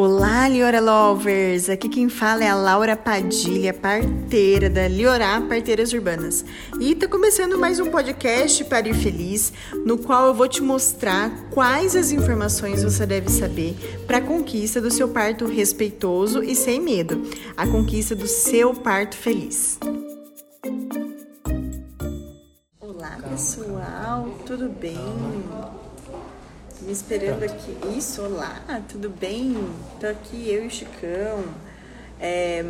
Olá, Liora Lovers! Aqui quem fala é a Laura Padilha, parteira da Liorá Parteiras Urbanas. E tá começando mais um podcast para ir feliz, no qual eu vou te mostrar quais as informações você deve saber para a conquista do seu parto respeitoso e sem medo, a conquista do seu parto feliz. Olá, pessoal, tudo bem? Me esperando aqui. Isso, olá, tudo bem? Tô aqui, eu e o Chicão, é,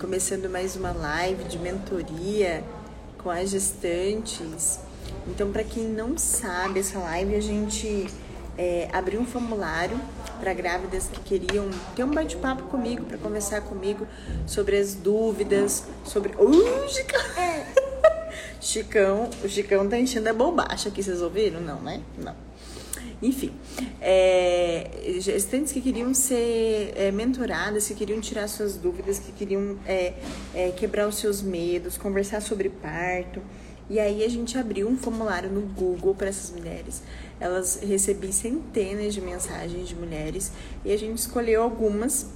começando mais uma live de mentoria com as gestantes. Então, para quem não sabe, essa live a gente é, abriu um formulário para grávidas que queriam ter um bate-papo comigo, para conversar comigo sobre as dúvidas, sobre. Uh, Chicão! Chicão, o Chicão tá enchendo a bombacha aqui, vocês ouviram? Não, né? Não. Enfim, é, gestantes que queriam ser é, mentoradas, que queriam tirar suas dúvidas, que queriam é, é, quebrar os seus medos, conversar sobre parto. E aí a gente abriu um formulário no Google para essas mulheres. Elas recebi centenas de mensagens de mulheres e a gente escolheu algumas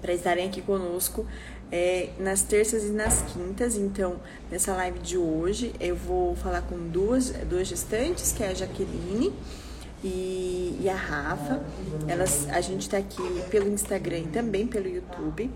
para estarem aqui conosco é, nas terças e nas quintas. Então, nessa live de hoje, eu vou falar com duas, duas gestantes, que é a Jaqueline e, e a Rafa. Elas, a gente está aqui pelo Instagram e também pelo YouTube.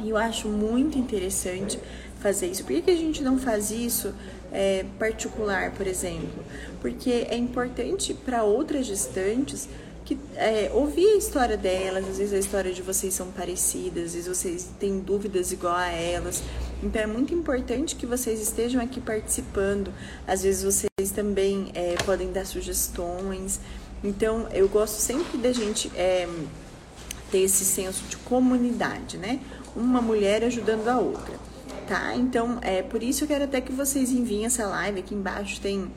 E eu acho muito interessante fazer isso. Por que, que a gente não faz isso é, particular, por exemplo? Porque é importante para outras gestantes que é, ouvir a história delas, às vezes a história de vocês são parecidas, às vezes vocês têm dúvidas igual a elas. Então é muito importante que vocês estejam aqui participando. Às vezes vocês também é, podem dar sugestões. Então eu gosto sempre da gente é, ter esse senso de comunidade, né? Uma mulher ajudando a outra, tá? Então é por isso eu quero até que vocês enviem essa live. Aqui embaixo tem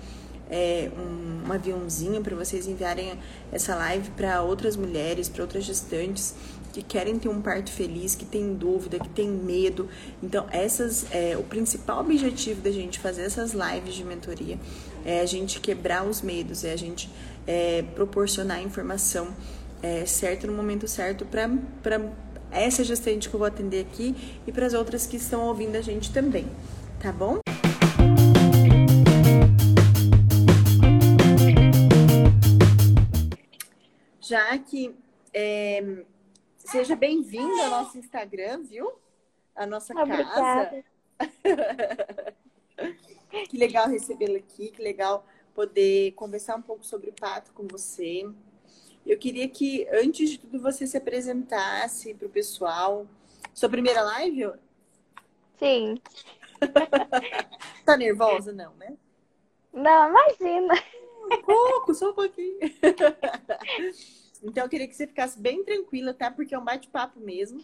é, um, um aviãozinho para vocês enviarem essa live para outras mulheres, para outras gestantes que querem ter um parto feliz, que tem dúvida, que tem medo. Então, essas é, o principal objetivo da gente fazer essas lives de mentoria é a gente quebrar os medos, é a gente é, proporcionar a informação é, certa no momento certo para essa gestante que eu vou atender aqui e para as outras que estão ouvindo a gente também, tá bom? Já que é, seja bem-vindo ao nosso Instagram, viu? A nossa Obrigada. casa. que legal recebê-la aqui, que legal poder conversar um pouco sobre o pato com você. Eu queria que, antes de tudo, você se apresentasse para o pessoal. Sua primeira live? Sim. tá nervosa? Não, né? Não, imagina. Um pouco, só um pouquinho. então, eu queria que você ficasse bem tranquila, tá? Porque é um bate-papo mesmo.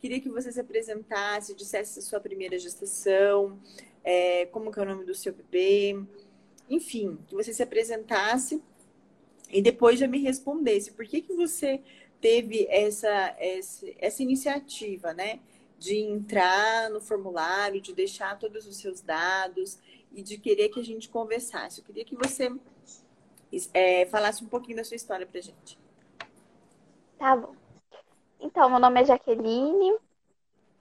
Queria que você se apresentasse, dissesse a sua primeira gestação, é, como que é o nome do seu bebê, enfim, que você se apresentasse e depois já me respondesse por que, que você teve essa, essa, essa iniciativa, né? De entrar no formulário, de deixar todos os seus dados e de querer que a gente conversasse. Eu queria que você é, falasse um pouquinho da sua história pra gente. Tá bom. Então, meu nome é Jaqueline,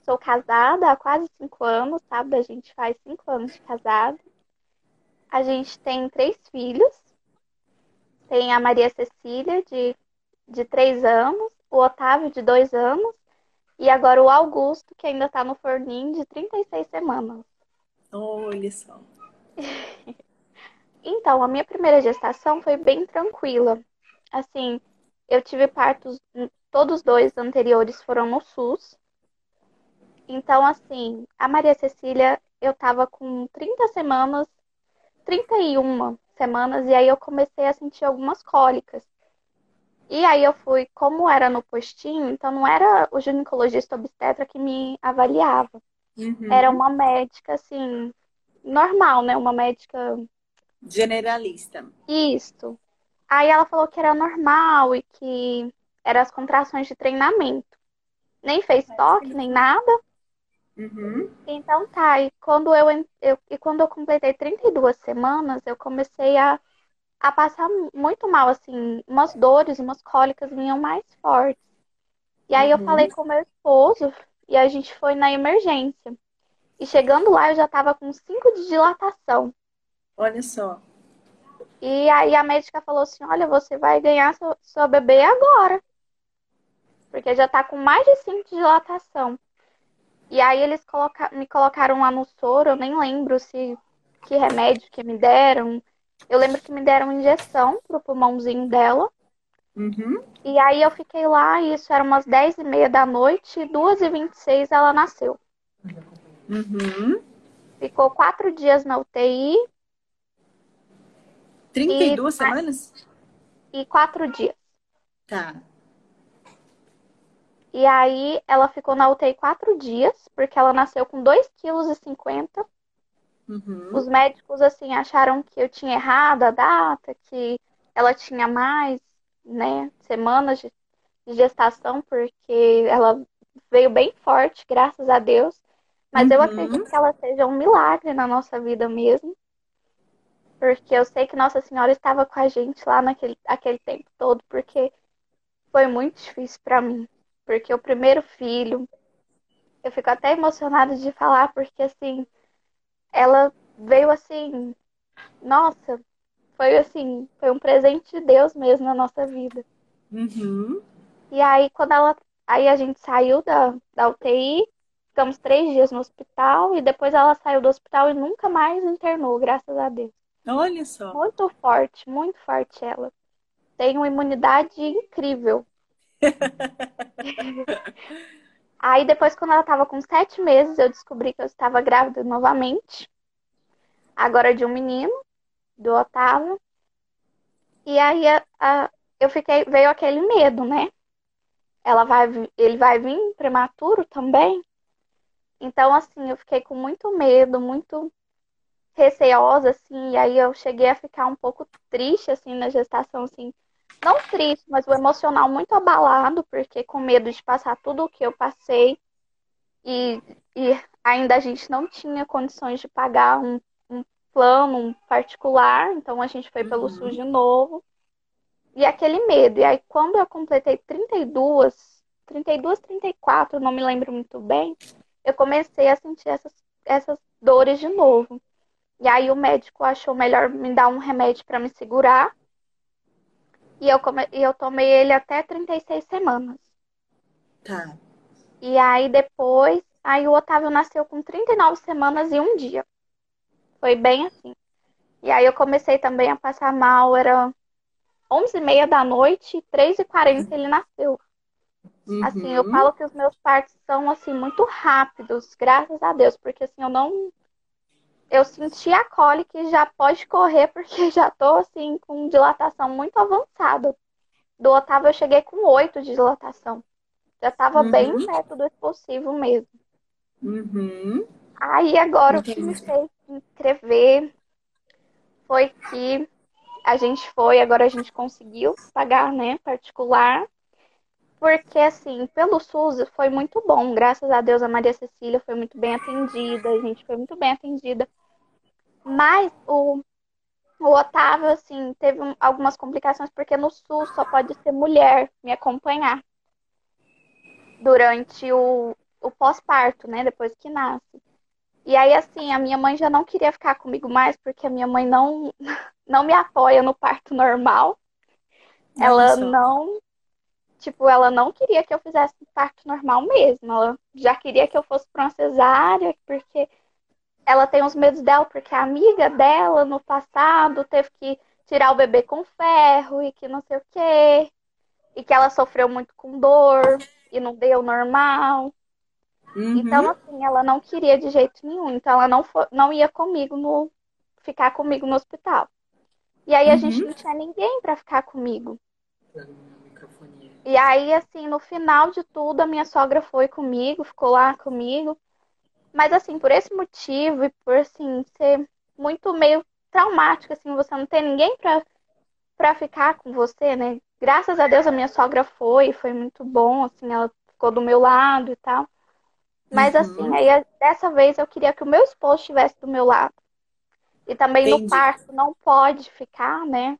sou casada há quase cinco anos, sabe? A gente faz cinco anos de casado. A gente tem três filhos. Tem a Maria Cecília, de, de três anos, o Otávio, de dois anos, e agora o Augusto, que ainda tá no forninho, de 36 semanas. Olha só. Então, a minha primeira gestação foi bem tranquila. Assim, eu tive partos, todos dois anteriores foram no SUS. Então, assim, a Maria Cecília, eu tava com 30 semanas, 31 semanas, e aí eu comecei a sentir algumas cólicas. E aí eu fui, como era no postinho, então não era o ginecologista obstetra que me avaliava. Uhum. Era uma médica, assim, normal, né? Uma médica Generalista. Isso. Aí ela falou que era normal e que eram as contrações de treinamento. Nem fez toque, nem nada. Uhum. Então tá, e quando eu, eu, e quando eu completei 32 semanas, eu comecei a, a passar muito mal, assim, umas dores, umas cólicas vinham mais fortes. E aí eu falei com meu esposo e a gente foi na emergência. E chegando lá eu já tava com 5 de dilatação. Olha só. E aí a médica falou assim: Olha, você vai ganhar seu, seu bebê agora. Porque já tá com mais de 5 de dilatação. E aí eles coloca... me colocaram lá no soro, eu nem lembro se que remédio que me deram. Eu lembro que me deram injeção pro pulmãozinho dela. Uhum. E aí eu fiquei lá, e isso era umas 10 e meia da noite, e 2 e 26 ela nasceu. Uhum. Ficou quatro dias na UTI 32 E- semanas? e quatro dias. Tá. E aí ela ficou na UTI quatro dias, porque ela nasceu com 2,50 kg. Uhum. Os médicos, assim, acharam que eu tinha errado a data, que ela tinha mais, né, semanas de gestação, porque ela veio bem forte, graças a Deus. Mas eu Uhum. acredito que ela seja um milagre na nossa vida mesmo. Porque eu sei que Nossa Senhora estava com a gente lá naquele aquele tempo todo, porque foi muito difícil para mim. Porque o primeiro filho, eu fico até emocionada de falar, porque assim, ela veio assim, nossa, foi assim, foi um presente de Deus mesmo na nossa vida. Uhum. E aí, quando ela. Aí a gente saiu da, da UTI, ficamos três dias no hospital, e depois ela saiu do hospital e nunca mais internou, graças a Deus. Olha só. Muito forte, muito forte ela. Tem uma imunidade incrível. Aí depois, quando ela estava com sete meses, eu descobri que eu estava grávida novamente. Agora de um menino, do Otávio. E aí a- a- eu fiquei, veio aquele medo, né? Ela vai, ele vai vir prematuro também. Então, assim, eu fiquei com muito medo, muito receosa, assim, e aí eu cheguei a ficar um pouco triste, assim, na gestação, assim, não triste, mas o emocional muito abalado, porque com medo de passar tudo o que eu passei, e, e ainda a gente não tinha condições de pagar um, um plano um particular, então a gente foi pelo Uhum. SUS de novo, e aquele medo, e aí quando eu completei 32, 32, 34, não me lembro muito bem, eu comecei a sentir essas, essas dores de novo. E aí o médico achou melhor me dar um remédio para me segurar. E eu, come... e eu tomei ele até 36 semanas. Tá. E aí depois, aí o Otávio nasceu com 39 semanas e um dia. Foi bem assim. E aí eu comecei também a passar mal, era 11h30 da noite, 3h40 ele nasceu. Assim, eu Uhum. falo que os meus partos são assim muito rápidos, graças a Deus, porque assim eu não eu senti a cólica e já pode correr porque já tô assim com dilatação muito avançada. Do Otávio eu cheguei com 8 de dilatação. Já tava bem Uhum. perto do expulsivo mesmo. Uhum. Aí agora o que me Entendi. fez me inscrever foi que a gente foi, agora a gente conseguiu pagar, né, particular. Porque, assim, pelo SUS foi muito bom. Graças a Deus, a Maria Cecília foi muito bem atendida, a gente foi muito bem atendida. Mas o, o Otávio, assim, teve um- algumas complicações, porque no SUS só pode ser mulher me acompanhar durante o, o pós-parto, né? Depois que nasce. E aí, assim, a minha mãe já não queria ficar comigo mais, porque a minha mãe não, não me apoia no parto normal. Olha Ela não Tipo, ela não queria que eu fizesse parto normal mesmo. Ela já queria que eu fosse pra uma cesárea, porque ela tem os medos dela, porque a amiga dela no passado teve que tirar o bebê com ferro e que não sei o quê. E que ela sofreu muito com dor e não deu normal. Então, Uhum. assim, ela não queria de jeito nenhum. Então, ela não, não ia comigo no. ficar comigo no hospital. E aí a gente Uhum. não tinha ninguém pra ficar comigo. E aí, assim, no final de tudo, a minha sogra foi comigo, ficou lá comigo. Mas, assim, por esse motivo e por, assim, ser muito meio traumático, assim, você não ter ninguém pra, pra ficar com você, né? Graças a Deus a minha sogra foi, foi muito bom, assim, ela ficou do meu lado e tal. Mas, assim, Uhum. aí dessa vez eu queria que o meu esposo estivesse do meu lado. E também no Entendi. parto não pode ficar, né?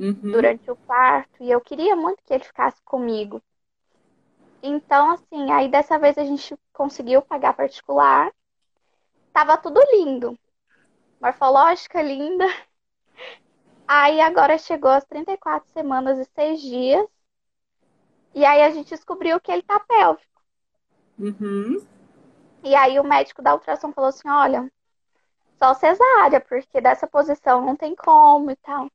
Uhum. Durante o parto. E eu queria muito que ele ficasse comigo. Então, assim, aí dessa vez a gente conseguiu pagar particular. Tava tudo lindo. Morfológica linda. Aí agora chegou as 34 semanas e 6 dias. E aí a gente descobriu que ele tá pélvico. Uhum. E aí o médico da ultrassom falou assim: olha, só cesárea, porque dessa posição não tem como e tal.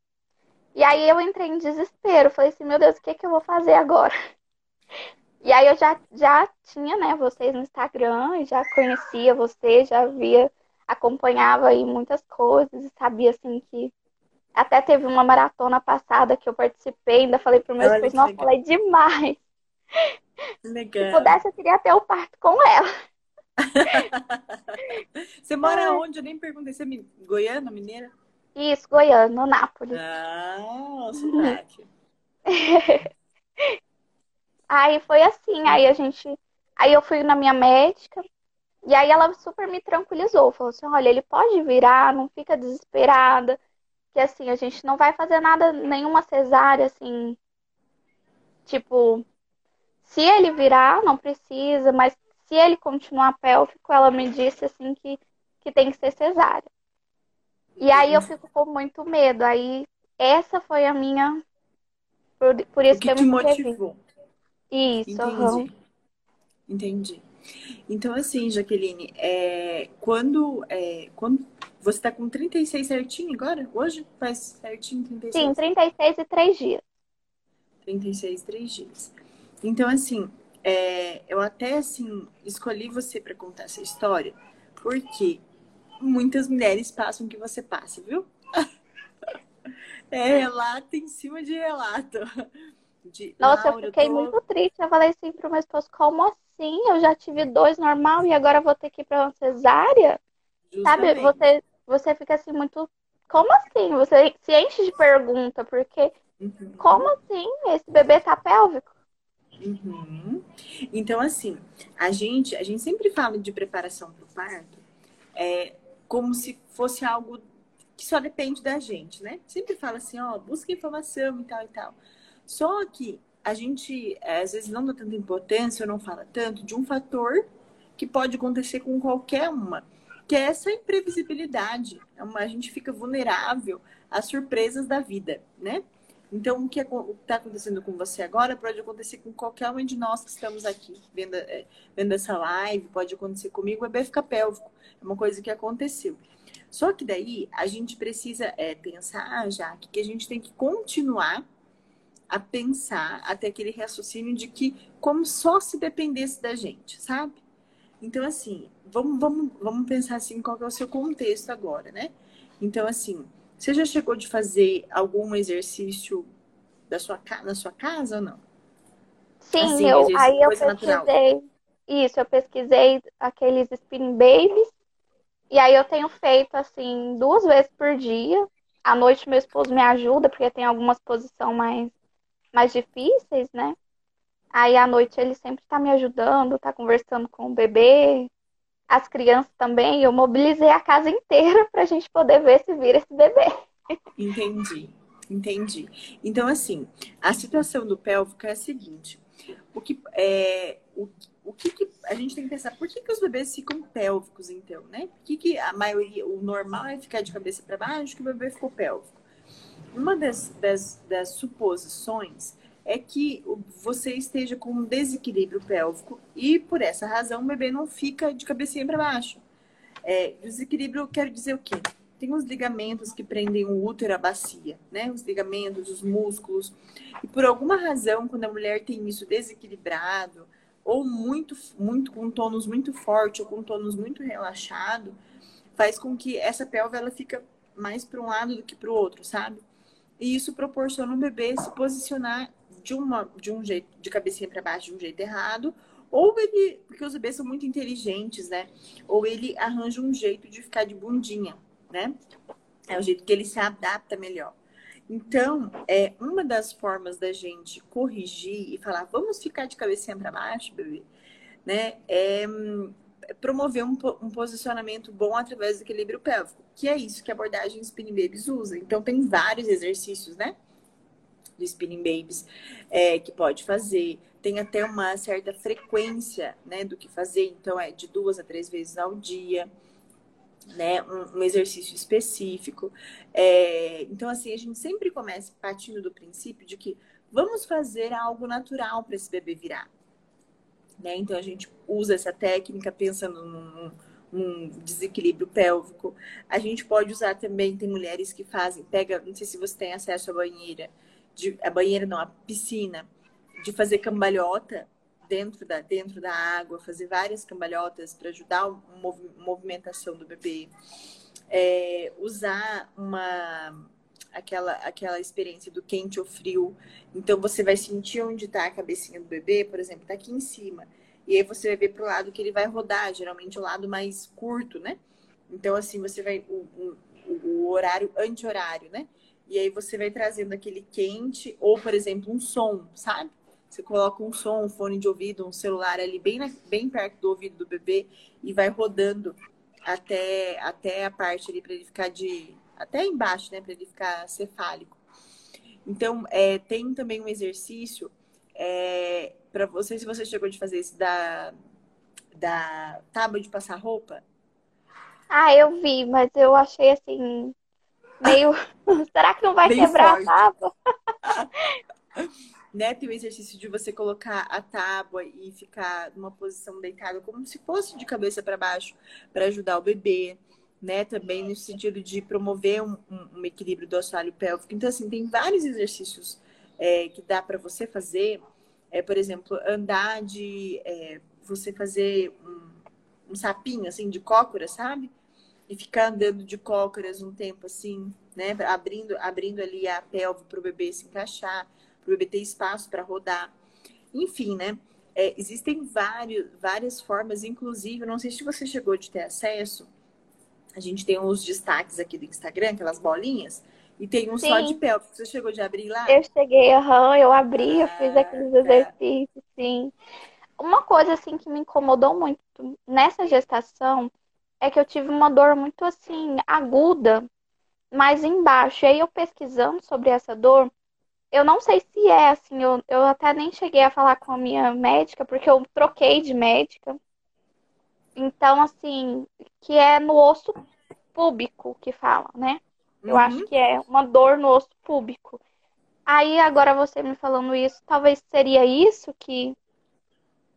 E aí eu entrei em desespero. Falei assim: meu Deus, o que, é que eu vou fazer agora? E aí eu já, já tinha, né, vocês no Instagram, e já conhecia vocês, já via, acompanhava aí muitas coisas, e sabia assim que até teve uma maratona passada que eu participei, ainda falei pro meu esposo, nossa, ela é demais. Legal. Se pudesse, eu queria ter o parto com ela. Você mora onde? Eu nem perguntei. Você é goiana, mineira? Isso, Goiânia, Nápoles. Ah, sotaque. aí foi assim, aí a gente. Aí eu fui na minha médica, e aí ela super me tranquilizou. Falou assim: olha, ele pode virar, não fica desesperada. Que assim, a gente não vai fazer nada, nenhuma cesárea, assim. Tipo, se ele virar, não precisa, mas se ele continuar pélvico, ela me disse assim que, que tem que ser cesárea. E aí eu fico com muito medo. Aí essa foi a minha. Por, por isso o que, que eu me motivou. Isso, Entendi. uhum. Entendi. Então, assim, Jaqueline, é, quando, é, quando você tá com 36 certinho agora? Hoje faz certinho 36? Sim, 36 e 3 dias. 36 e 3 dias. Então, assim, é, eu até, assim, escolhi você para contar essa história porque muitas mulheres passam o que você passa, viu? É relato em cima de relato. De, Nossa, Laura, eu fiquei tô... muito triste. Eu falei assim pro meu esposo, como assim? Eu já tive dois normal e agora vou ter que ir pra uma cesárea? Sabe, Justamente. você, você fica assim muito. Como assim? Você se enche de pergunta, porque Uhum. como assim? Esse bebê tá pélvico? Uhum. Então, assim, a gente, a gente sempre fala de preparação para o parto é, como se fosse algo que só depende da gente, né? Sempre fala assim, ó, busca informação e tal e tal. Só que a gente, é, às vezes, não dá tanta importância ou não fala tanto de um fator que pode acontecer com qualquer uma, que é essa imprevisibilidade. É A gente fica vulnerável às surpresas da vida, né? Então, o que está acontecendo com você agora pode acontecer com qualquer um de nós que estamos aqui vendo, é, vendo essa live, pode acontecer comigo, o bebê fica pélvico. É uma coisa que aconteceu. Só que daí a gente precisa é, pensar, já que a gente tem que continuar a pensar até aquele raciocínio de que como só se dependesse da gente, sabe? Então, assim, vamos, vamos, vamos pensar assim, qual é o seu contexto agora, né? Então, assim, você já chegou de fazer algum exercício da sua, na sua casa ou não? Sim, Assim, eu, aí eu coisa natural. pesquisei. Isso, eu pesquisei aqueles spinning babies. E aí eu tenho feito assim duas vezes por dia. À noite meu esposo me ajuda, porque tem algumas posições mais, mais difíceis, né? Aí à noite ele sempre tá me ajudando, tá conversando com o bebê, as crianças também. Eu mobilizei a casa inteira pra gente poder ver se vira esse bebê. Entendi, entendi. Então, assim, a situação do pélvico é a seguinte: o que é o, o que, que a gente tem que pensar? Por que, que os bebês ficam pélvicos, então, né? Por que, que a maioria, o normal é ficar de cabeça para baixo, que o bebê ficou pélvico? Uma das, das, das suposições é que você esteja com um desequilíbrio pélvico e, por essa razão, o bebê não fica de cabecinha para baixo. É, desequilíbrio quero dizer o quê? Tem os ligamentos que prendem o útero à bacia, né? Os ligamentos, os músculos. E por alguma razão, quando a mulher tem isso desequilibrado, ou muito, muito com tônus muito forte, ou com tônus muito relaxado, faz com que essa pelve ela fica mais para um lado do que para o outro, sabe? E isso proporciona o bebê se posicionar de, uma, de um jeito, de cabecinha para baixo, de um jeito errado, ou ele, porque os bebês são muito inteligentes, né? Ou ele arranja um jeito de ficar de bundinha, né? É o jeito que ele se adapta melhor. Então, é uma das formas da gente corrigir e falar, vamos ficar de cabecinha para baixo, bebê, né? É hum, promover um, um posicionamento bom através do equilíbrio pélvico, que é isso que a abordagem Spin Babies usa. Então, tem vários exercícios, né? do Spinning Babies, é, que pode fazer. Tem até uma certa frequência né, do que fazer, então é de duas a três vezes ao dia. Né, um, um exercício específico. É, então, assim, a gente sempre começa partindo do princípio de que vamos fazer algo natural para esse bebê virar. Né? Então, a gente usa essa técnica pensando num, num desequilíbrio pélvico. A gente pode usar também, tem mulheres que fazem, pega, não sei se você tem acesso à banheira, de, a banheira não, a piscina, de fazer cambalhota dentro da, dentro da água, fazer várias cambalhotas para ajudar a mov, movimentação do bebê. É, usar uma aquela, aquela experiência do quente ou frio. Então você vai sentir onde está a cabecinha do bebê, por exemplo, está aqui em cima. E aí você vai ver para o lado que ele vai rodar, geralmente o lado mais curto, né? Então, assim, você vai. O, o, o horário anti-horário, né? E aí você vai trazendo aquele quente, ou, por exemplo, um som, sabe? Você coloca um som, um fone de ouvido, um celular ali bem, na, bem perto do ouvido do bebê e vai rodando até, até a parte ali para ele ficar de. Até embaixo, né? Para ele ficar cefálico. Então, é, tem também um exercício é, para você, se você chegou de fazer esse da, da tábua de passar roupa. Ah, eu vi, mas eu achei assim, meio. Será que não vai quebrar forte. a tábua? né? Tem o exercício de você colocar a tábua e ficar numa posição deitada como se fosse de cabeça para baixo para ajudar o bebê, né? Também no sentido de promover um, um, equilíbrio do assoalho pélvico. Então, assim, tem vários exercícios é, que dá para você fazer. É, por exemplo, andar de. É, você fazer um, um sapinho, assim, de cócora, sabe? E ficar andando de cócoras um tempo assim, né? Abrindo, abrindo ali a pelve para o bebê se encaixar, para o bebê ter espaço para rodar. Enfim, né? É, existem vários, várias formas, inclusive, não sei se você chegou de ter acesso, a gente tem os destaques aqui do Instagram, aquelas bolinhas, e tem um Sim. só de pélvico. Você chegou de abrir lá? Eu cheguei, aham, eu abri, eu fiz aqueles exercícios, sim. Uma coisa, assim, que me incomodou muito nessa gestação é que eu tive uma dor muito assim, aguda, mais embaixo. E aí eu pesquisando sobre essa dor, eu não sei se é assim, eu, eu até nem cheguei a falar com a minha médica, porque eu troquei de médica. Então, assim, que é no osso púbico que fala, né? Eu uhum. acho que é uma dor no osso púbico. Aí, agora você me falando isso, talvez seria isso que,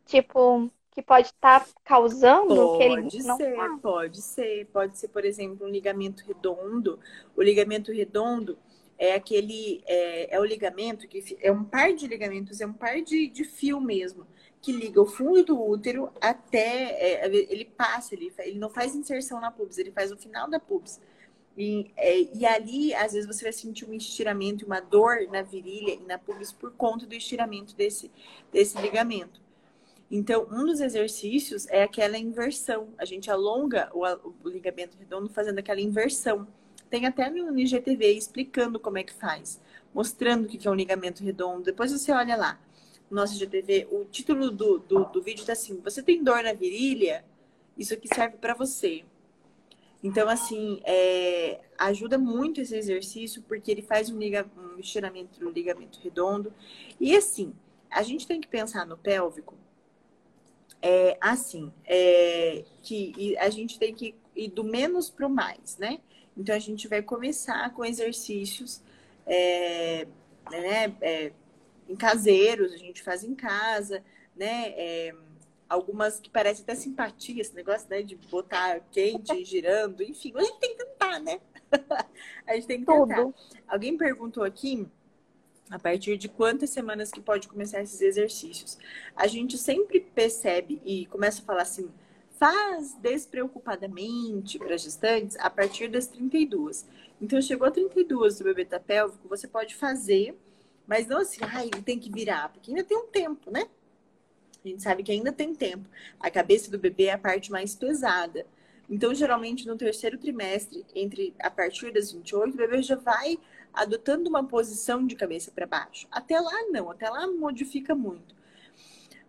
tipo, que pode estar tá causando pode que ele não ser. Pode ser, pode ser, por exemplo, um ligamento redondo. O ligamento redondo é aquele, é, é o ligamento que é um par de ligamentos, é um par de, de fio mesmo, que liga o fundo do útero até, é, ele passa, ele, ele não faz inserção na pubis, ele faz o final da pubis. E, é, e ali, às vezes, você vai sentir um estiramento, uma dor na virilha e na pubis por conta do estiramento desse, desse ligamento. Então, um dos exercícios é aquela inversão. A gente alonga o, o ligamento redondo fazendo aquela inversão. Tem até no IGTV explicando como é que faz, mostrando o que é um ligamento redondo. Depois você olha lá, nosso IGTV, o título do, do, do vídeo está assim: Você tem dor na virilha? Isso aqui serve para você. Então, assim, é, ajuda muito esse exercício, porque ele faz um, liga, um estiramento do ligamento redondo. E, assim, a gente tem que pensar no pélvico é, assim, é, que a gente tem que ir do menos para o mais, né? Então a gente vai começar com exercícios é, né, é, em caseiros, a gente faz em casa, né? É, algumas que parecem até simpatia, esse negócio né, de botar quente girando, enfim, a gente tem que tentar, né? a gente tem que tentar. Tudo. Alguém perguntou aqui a partir de quantas semanas que pode começar esses exercícios. A gente sempre percebe e começa a falar assim, faz despreocupadamente para gestantes a partir das 32. Então, chegou a 32 do bebê tá pélvico, você pode fazer, mas não assim, ai, tem que virar, porque ainda tem um tempo, né? A gente sabe que ainda tem tempo. A cabeça do bebê é a parte mais pesada. Então, geralmente, no terceiro trimestre, entre a partir das 28, o bebê já vai adotando uma posição de cabeça para baixo. Até lá não, até lá modifica muito.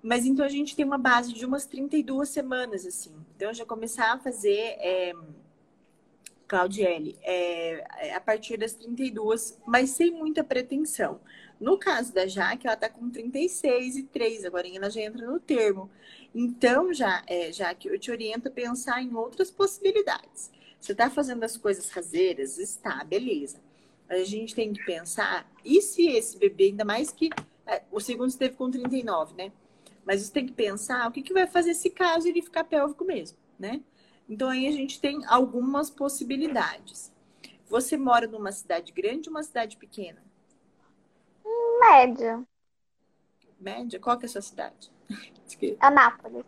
Mas então a gente tem uma base de umas 32 semanas, assim. Então já começar a fazer é, Claudiele, é a partir das 32, mas sem muita pretensão. No caso da Jaque, ela está com 36 e 3, agora ela já entra no termo. Então, já, é, Jaque, eu te oriento a pensar em outras possibilidades. Você está fazendo as coisas caseiras? Está, beleza. A gente tem que pensar, e se esse bebê, ainda mais que é, o segundo esteve com 39, né? Mas você tem que pensar o que, que vai fazer se caso ele ficar pélvico mesmo, né? Então aí a gente tem algumas possibilidades. Você mora numa cidade grande ou uma cidade pequena? Média. Média? Qual que é a sua cidade? Anápolis.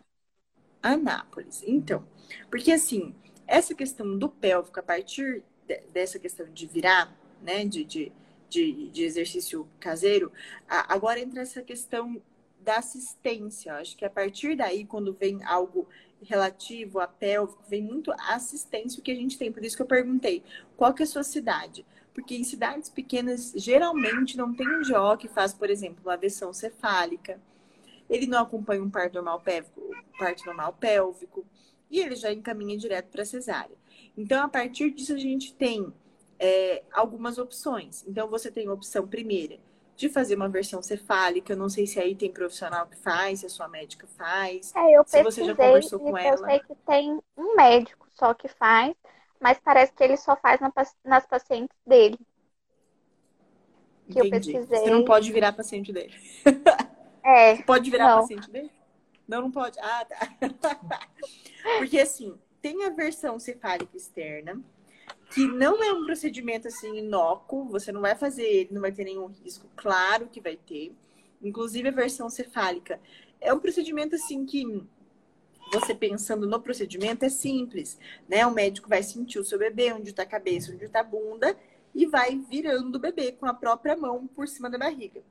Anápolis. Então, porque assim, essa questão do pélvico, a partir de, dessa questão de virar, né, de, de, de, de exercício caseiro, agora entra essa questão da assistência. Acho que a partir daí, quando vem algo relativo a pélvico, vem muito a assistência que a gente tem. Por isso que eu perguntei, qual que é a sua cidade? Porque em cidades pequenas, geralmente não tem um GO que faz, por exemplo, uma versão cefálica. Ele não acompanha um parto normal pélvico, parto normal pélvico, e ele já encaminha direto para cesárea. Então, a partir disso, a gente tem é, algumas opções. Então, você tem a opção primeira de fazer uma versão cefálica. Eu não sei se aí tem profissional que faz, se a sua médica faz. É, eu se você já conversou com ela. Eu sei que tem um médico só que faz, mas parece que ele só faz na, nas pacientes dele. Que Entendi. eu pesquisei. Você não pode virar paciente dele. É. pode virar não. paciente dele? Não, não pode. Ah, tá. Porque assim, tem a versão cefálica externa, que não é um procedimento assim inócuo, você não vai fazer ele, não vai ter nenhum risco, claro que vai ter. Inclusive a versão cefálica é um procedimento assim que você pensando no procedimento é simples, né? O médico vai sentir o seu bebê, onde está a cabeça, onde está a bunda, e vai virando o bebê com a própria mão por cima da barriga.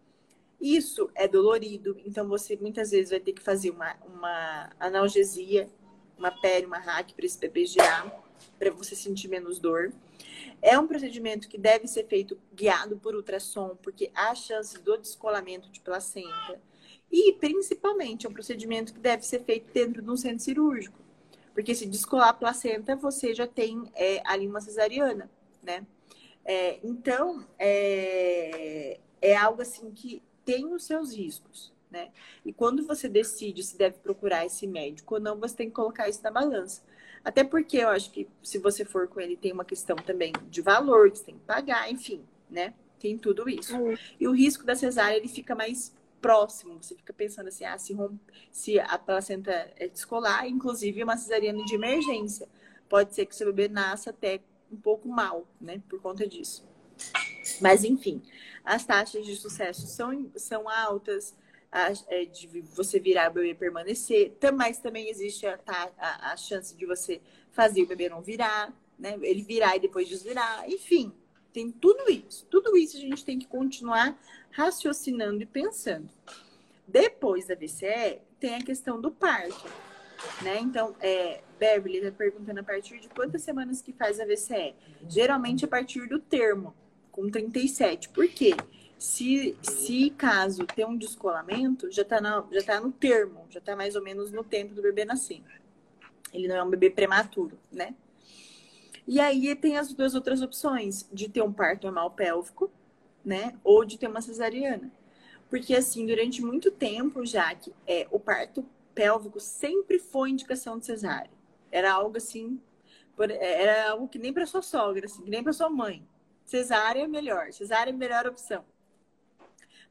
Isso é dolorido, então você muitas vezes vai ter que fazer uma, uma analgesia, uma pele, uma hack para esse bebê girar para você sentir menos dor. É um procedimento que deve ser feito guiado por ultrassom, porque há chance do descolamento de placenta. E, principalmente, é um procedimento que deve ser feito dentro de um centro cirúrgico. Porque se descolar a placenta, você já tem é, ali uma cesariana, né? É, então, é, é algo assim que tem os seus riscos, né? E quando você decide se deve procurar esse médico ou não, você tem que colocar isso na balança. Até porque eu acho que se você for com ele, tem uma questão também de valor, que você tem que pagar, enfim, né? Tem tudo isso. Uhum. E o risco da cesárea, ele fica mais próximo. Você fica pensando assim, ah, se, rompe, se a placenta é descolar, inclusive uma cesariana de emergência. Pode ser que seu bebê nasça até um pouco mal, né? Por conta disso. Mas, enfim, as taxas de sucesso são, são altas, a, é, de você virar o bebê permanecer, mas também existe a, a, a, chance de você fazer o bebê não virar, né? Ele virar e depois desvirar, enfim, tem tudo isso. Tudo isso a gente tem que continuar raciocinando e pensando. Depois da VCE, tem a questão do parto, né? Então, é, Beverly está perguntando a partir de quantas semanas que faz a VCE? Geralmente a partir do termo, com 37. Por quê? Se, se caso tem um descolamento, já está já tá no termo, já está mais ou menos no tempo do bebê nascer. Ele não é um bebê prematuro, né? E aí tem as duas outras opções, de ter um parto normal pélvico, né? Ou de ter uma cesariana. Porque, assim, durante muito tempo, já que é, o parto pélvico sempre foi indicação de cesárea. Era algo assim, era algo que nem para sua sogra, assim, que nem para sua mãe. Cesárea é melhor, cesárea é a melhor opção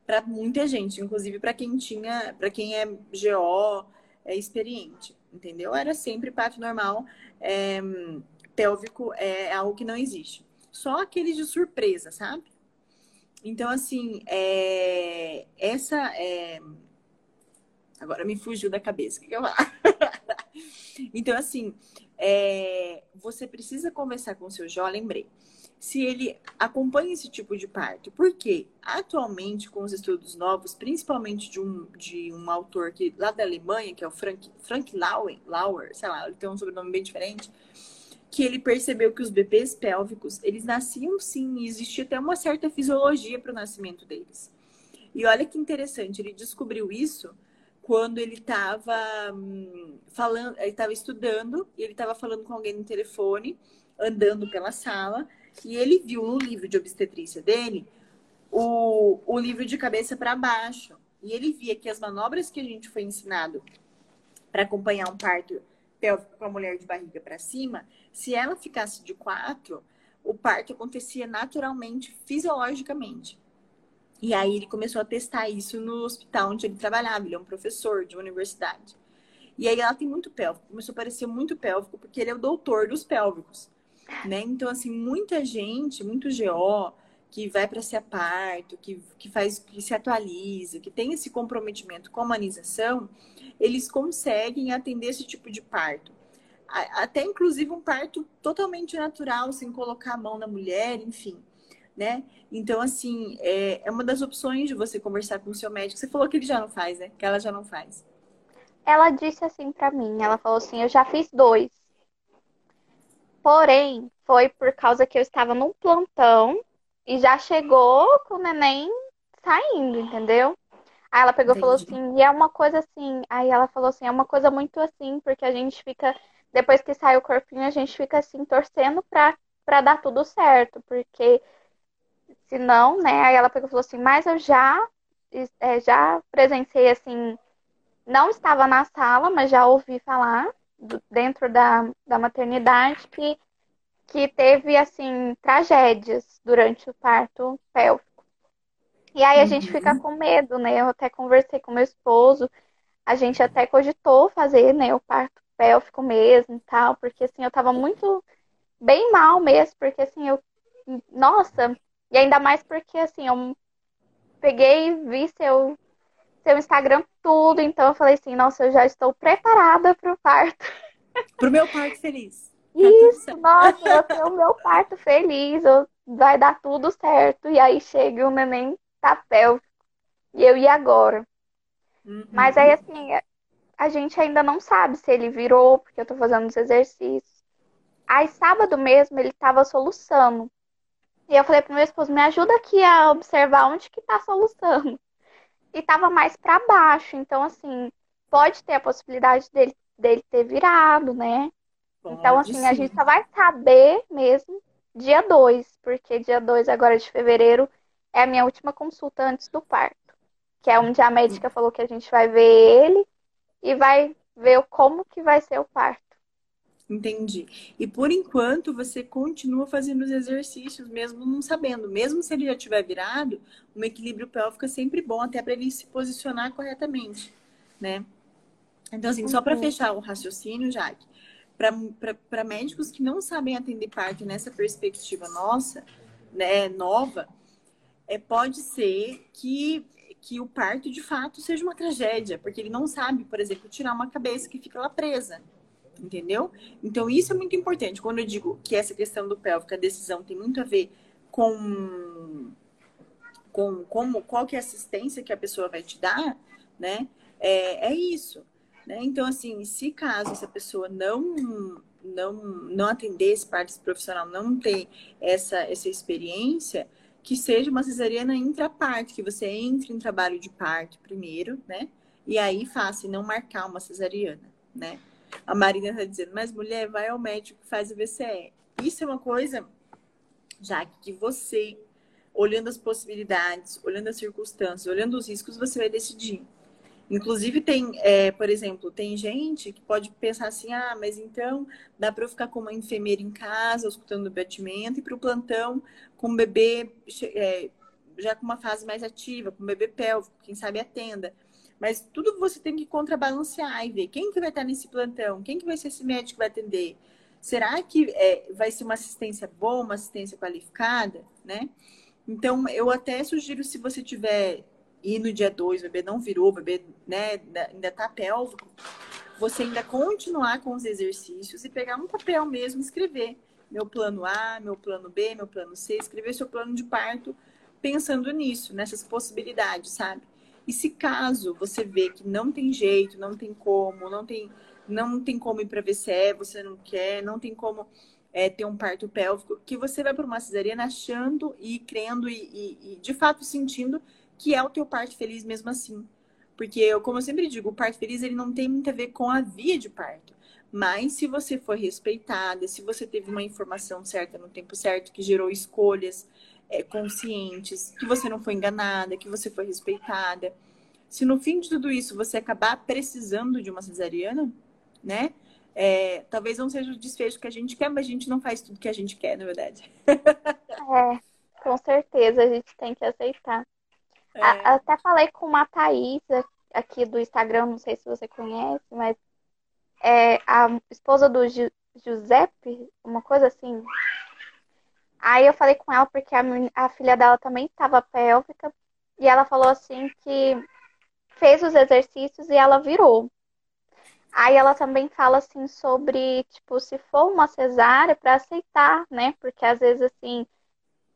para muita gente, inclusive para quem tinha, para quem é GO é experiente, entendeu? Era sempre parto normal, é, pélvico é algo que não existe. Só aqueles de surpresa, sabe? Então, assim, é, essa é... Agora me fugiu da cabeça. O que eu falo? então, assim, é... você precisa conversar com o seu Jó, lembrei se ele acompanha esse tipo de parto. Porque atualmente, com os estudos novos, principalmente de um, de um autor que, lá da Alemanha, que é o Frank, Frank Lauer, Lauer, sei lá, ele tem um sobrenome bem diferente, que ele percebeu que os bebês pélvicos, eles nasciam sim, e existia até uma certa fisiologia para o nascimento deles. E olha que interessante, ele descobriu isso quando ele estava hum, falando, ele estava estudando, e ele estava falando com alguém no telefone, andando pela sala e ele viu no livro de obstetrícia dele o, o livro de cabeça para baixo. E ele via que as manobras que a gente foi ensinado para acompanhar um parto pélvico com a mulher de barriga para cima, se ela ficasse de quatro, o parto acontecia naturalmente, fisiologicamente. E aí ele começou a testar isso no hospital onde ele trabalhava. Ele é um professor de uma universidade. E aí ela tem muito pélvico. Começou a parecer muito pélvico, porque ele é o doutor dos pélvicos. Né? Então, assim, muita gente, muito GO, que vai para ser parto, que, que faz, que se atualiza, que tem esse comprometimento com a humanização, eles conseguem atender esse tipo de parto. Até inclusive um parto totalmente natural, sem colocar a mão na mulher, enfim. Né? Então, assim, é, é uma das opções de você conversar com o seu médico. Você falou que ele já não faz, né? Que ela já não faz. Ela disse assim para mim, ela falou assim, eu já fiz dois. Porém, foi por causa que eu estava num plantão e já chegou com o neném saindo, entendeu? Aí ela pegou e falou assim, e é uma coisa assim. Aí ela falou assim, é uma coisa muito assim, porque a gente fica, depois que sai o corpinho, a gente fica assim, torcendo pra, pra dar tudo certo, porque senão, né? Aí ela pegou e falou assim, mas eu já, é, já presenciei assim, não estava na sala, mas já ouvi falar dentro da, da maternidade que que teve, assim, tragédias durante o parto pélvico. E aí a uhum. gente fica com medo, né? Eu até conversei com meu esposo, a gente até cogitou fazer, né, o parto pélvico mesmo e tal, porque, assim, eu tava muito bem mal mesmo, porque, assim, eu, nossa, e ainda mais porque, assim, eu peguei e vi seu, seu Instagram tudo, então eu falei assim, nossa, eu já estou preparada para o parto. Pro meu parto feliz. Isso, nossa, eu tenho o meu parto feliz, eu, vai dar tudo certo. E aí chega o neném tá pélvico. E eu e agora? Uhum. Mas aí, assim, a gente ainda não sabe se ele virou, porque eu tô fazendo os exercícios. Aí, sábado mesmo, ele tava soluçando. E eu falei pro meu esposo, me ajuda aqui a observar onde que tá soluçando. E tava mais para baixo. Então, assim, pode ter a possibilidade dele, dele ter virado, né? Então, assim, sim. a gente só vai saber mesmo dia 2, porque dia 2 agora de fevereiro é a minha última consulta antes do parto. Que é onde a médica falou que a gente vai ver ele e vai ver como que vai ser o parto. Entendi. E por enquanto você continua fazendo os exercícios, mesmo não sabendo. Mesmo se ele já tiver virado, um equilíbrio pélvico é sempre bom, até para ele se posicionar corretamente, né? Então, assim, só para uhum. fechar o raciocínio, Jaque, para médicos que não sabem atender parto nessa perspectiva nossa, né, nova, é, pode ser que, que o parto de fato seja uma tragédia, porque ele não sabe, por exemplo, tirar uma cabeça que fica lá presa. Entendeu? Então, isso é muito importante. Quando eu digo que essa questão do pélvico, a decisão tem muito a ver com, com como, qual que é a assistência que a pessoa vai te dar, né? É, é isso. Né? Então, assim, se caso essa pessoa não não não atender esse parte profissional, não ter essa essa experiência, que seja uma cesariana intraparte, que você entre em trabalho de parto primeiro, né? E aí faça e não marcar uma cesariana, né? A Marina está dizendo, mas mulher, vai ao médico que faz o VCE. Isso é uma coisa, já que você, olhando as possibilidades, olhando as circunstâncias, olhando os riscos, você vai decidir. Inclusive, tem, é, por exemplo, tem gente que pode pensar assim: ah, mas então dá para eu ficar com uma enfermeira em casa, escutando o batimento, e para o plantão com o bebê é, já com uma fase mais ativa, com o bebê pélvico, quem sabe atenda. Mas tudo você tem que contrabalancear e ver quem que vai estar nesse plantão, quem que vai ser esse médico que vai atender. Será que é, vai ser uma assistência boa, uma assistência qualificada, né? Então, eu até sugiro, se você tiver e no dia 2 o bebê não virou, o bebê né, ainda está pélvico, você ainda continuar com os exercícios e pegar um papel mesmo, escrever meu plano A, meu plano B, meu plano C, escrever seu plano de parto pensando nisso, nessas possibilidades, sabe? E se caso você vê que não tem jeito, não tem como, não tem, não tem como ir para VCE, você não quer, não tem como é, ter um parto pélvico, que você vai para uma cesariana achando e crendo e, e, e de fato sentindo que é o teu parto feliz mesmo assim. Porque, eu, como eu sempre digo, o parto feliz ele não tem muito a ver com a via de parto, Mas se você foi respeitada, se você teve uma informação certa no tempo certo, que gerou escolhas é, conscientes, que você não foi enganada, que você foi respeitada, se no fim de tudo isso você acabar precisando de uma cesariana, né? É, talvez não seja o desfecho que a gente quer, mas a gente não faz tudo que a gente quer, na verdade. é, com certeza, a gente tem que aceitar. É. A, até falei com uma Thaís aqui do Instagram, não sei se você conhece, mas é a esposa do Gi Giuseppe, uma coisa assim. Aí eu falei com ela porque a, a filha dela também estava pélvica e ela falou assim que fez os exercícios e ela virou. Aí ela também fala assim sobre, tipo, se for uma cesárea, para aceitar, né? Porque às vezes assim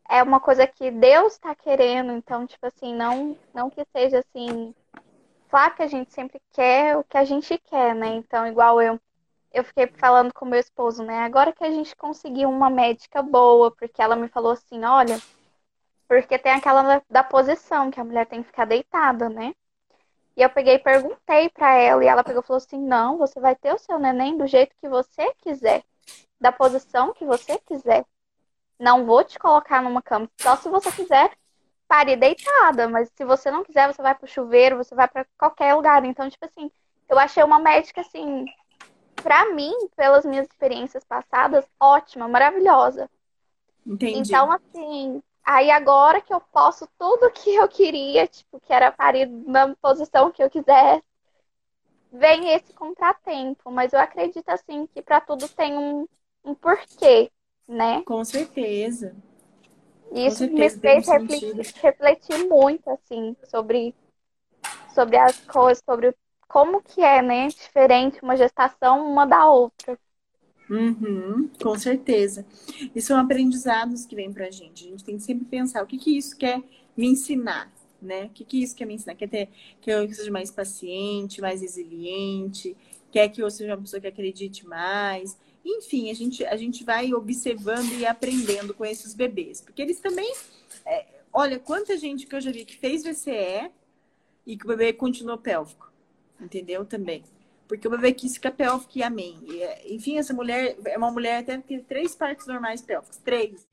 é uma coisa que Deus está querendo, então, tipo assim, não, não que seja assim. Claro que a gente sempre quer o que a gente quer, né? Então, igual eu, eu fiquei falando com meu esposo, né? Agora que a gente conseguiu uma médica boa, porque ela me falou assim, olha, porque tem aquela da, da posição que a mulher tem que ficar deitada, né? E eu peguei e perguntei para ela, e ela pegou e falou assim: não, você vai ter o seu neném do jeito que você quiser, da posição que você quiser. Não vou te colocar numa cama, só se você quiser pare deitada, mas se você não quiser, você vai pro chuveiro, você vai para qualquer lugar. Então, tipo assim, eu achei uma médica assim, para mim, pelas minhas experiências passadas, ótima, maravilhosa. Entendi. Então, assim, Aí agora que eu posso tudo que eu queria, tipo, que era parir na posição que eu quisesse, vem esse contratempo. Mas eu acredito, assim, que para tudo tem um, um porquê, né? Com certeza. Isso certeza, me fez refletir, refletir, muito, assim, sobre, sobre as coisas, sobre como que é, né? Diferente uma gestação uma da outra. Uhum, com certeza. E são aprendizados que vêm pra gente. A gente tem que sempre pensar o que, que isso quer me ensinar, né? O que, que isso quer me ensinar? Quer ter, que eu seja mais paciente, mais resiliente, quer que eu seja uma pessoa que acredite mais. Enfim, a gente, a gente vai observando e aprendendo com esses bebês. Porque eles também. É, olha, quanta gente que eu já vi que fez VCE e que o bebê continuou pélvico. Entendeu? Também porque o bebê quis ficar pélvico e amém. E, é, enfim, essa mulher é uma mulher até que tem três partes normais pélvicas. Três.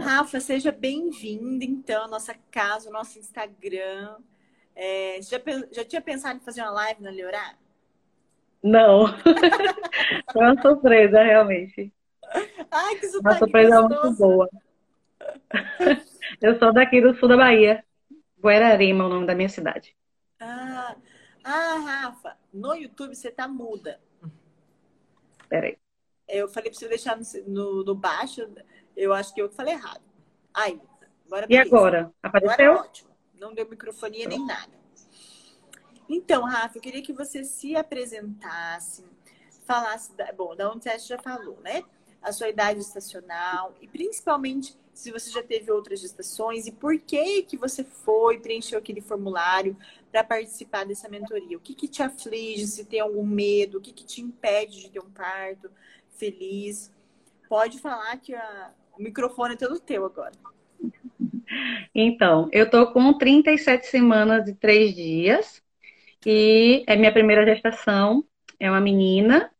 Rafa, seja bem-vinda, então, à nossa casa, ao nosso Instagram. É, já, já tinha pensado em fazer uma live na Leorá? Não. Foi uma surpresa, realmente. Ai, que Uma surpresa gostoso. muito boa. Eu sou daqui do sul da Bahia. Guararema é o nome da minha cidade. Ah, ah Rafa, no YouTube você tá muda. Peraí. Eu falei pra você deixar no, no, no baixo, eu acho que eu falei errado. Aí, agora E agora? Apareceu? Agora é ótimo. Não deu microfonia nem nada. Então, Rafa, eu queria que você se apresentasse, falasse, da, bom, da onde você já falou, né? A sua idade estacional e principalmente se você já teve outras gestações e por que que você foi, preencheu aquele formulário para participar dessa mentoria. O que que te aflige, se tem algum medo, o que que te impede de ter um parto feliz. Pode falar que a... o microfone é todo teu agora. Então, eu tô com 37 semanas e 3 dias e é minha primeira gestação, é uma menina.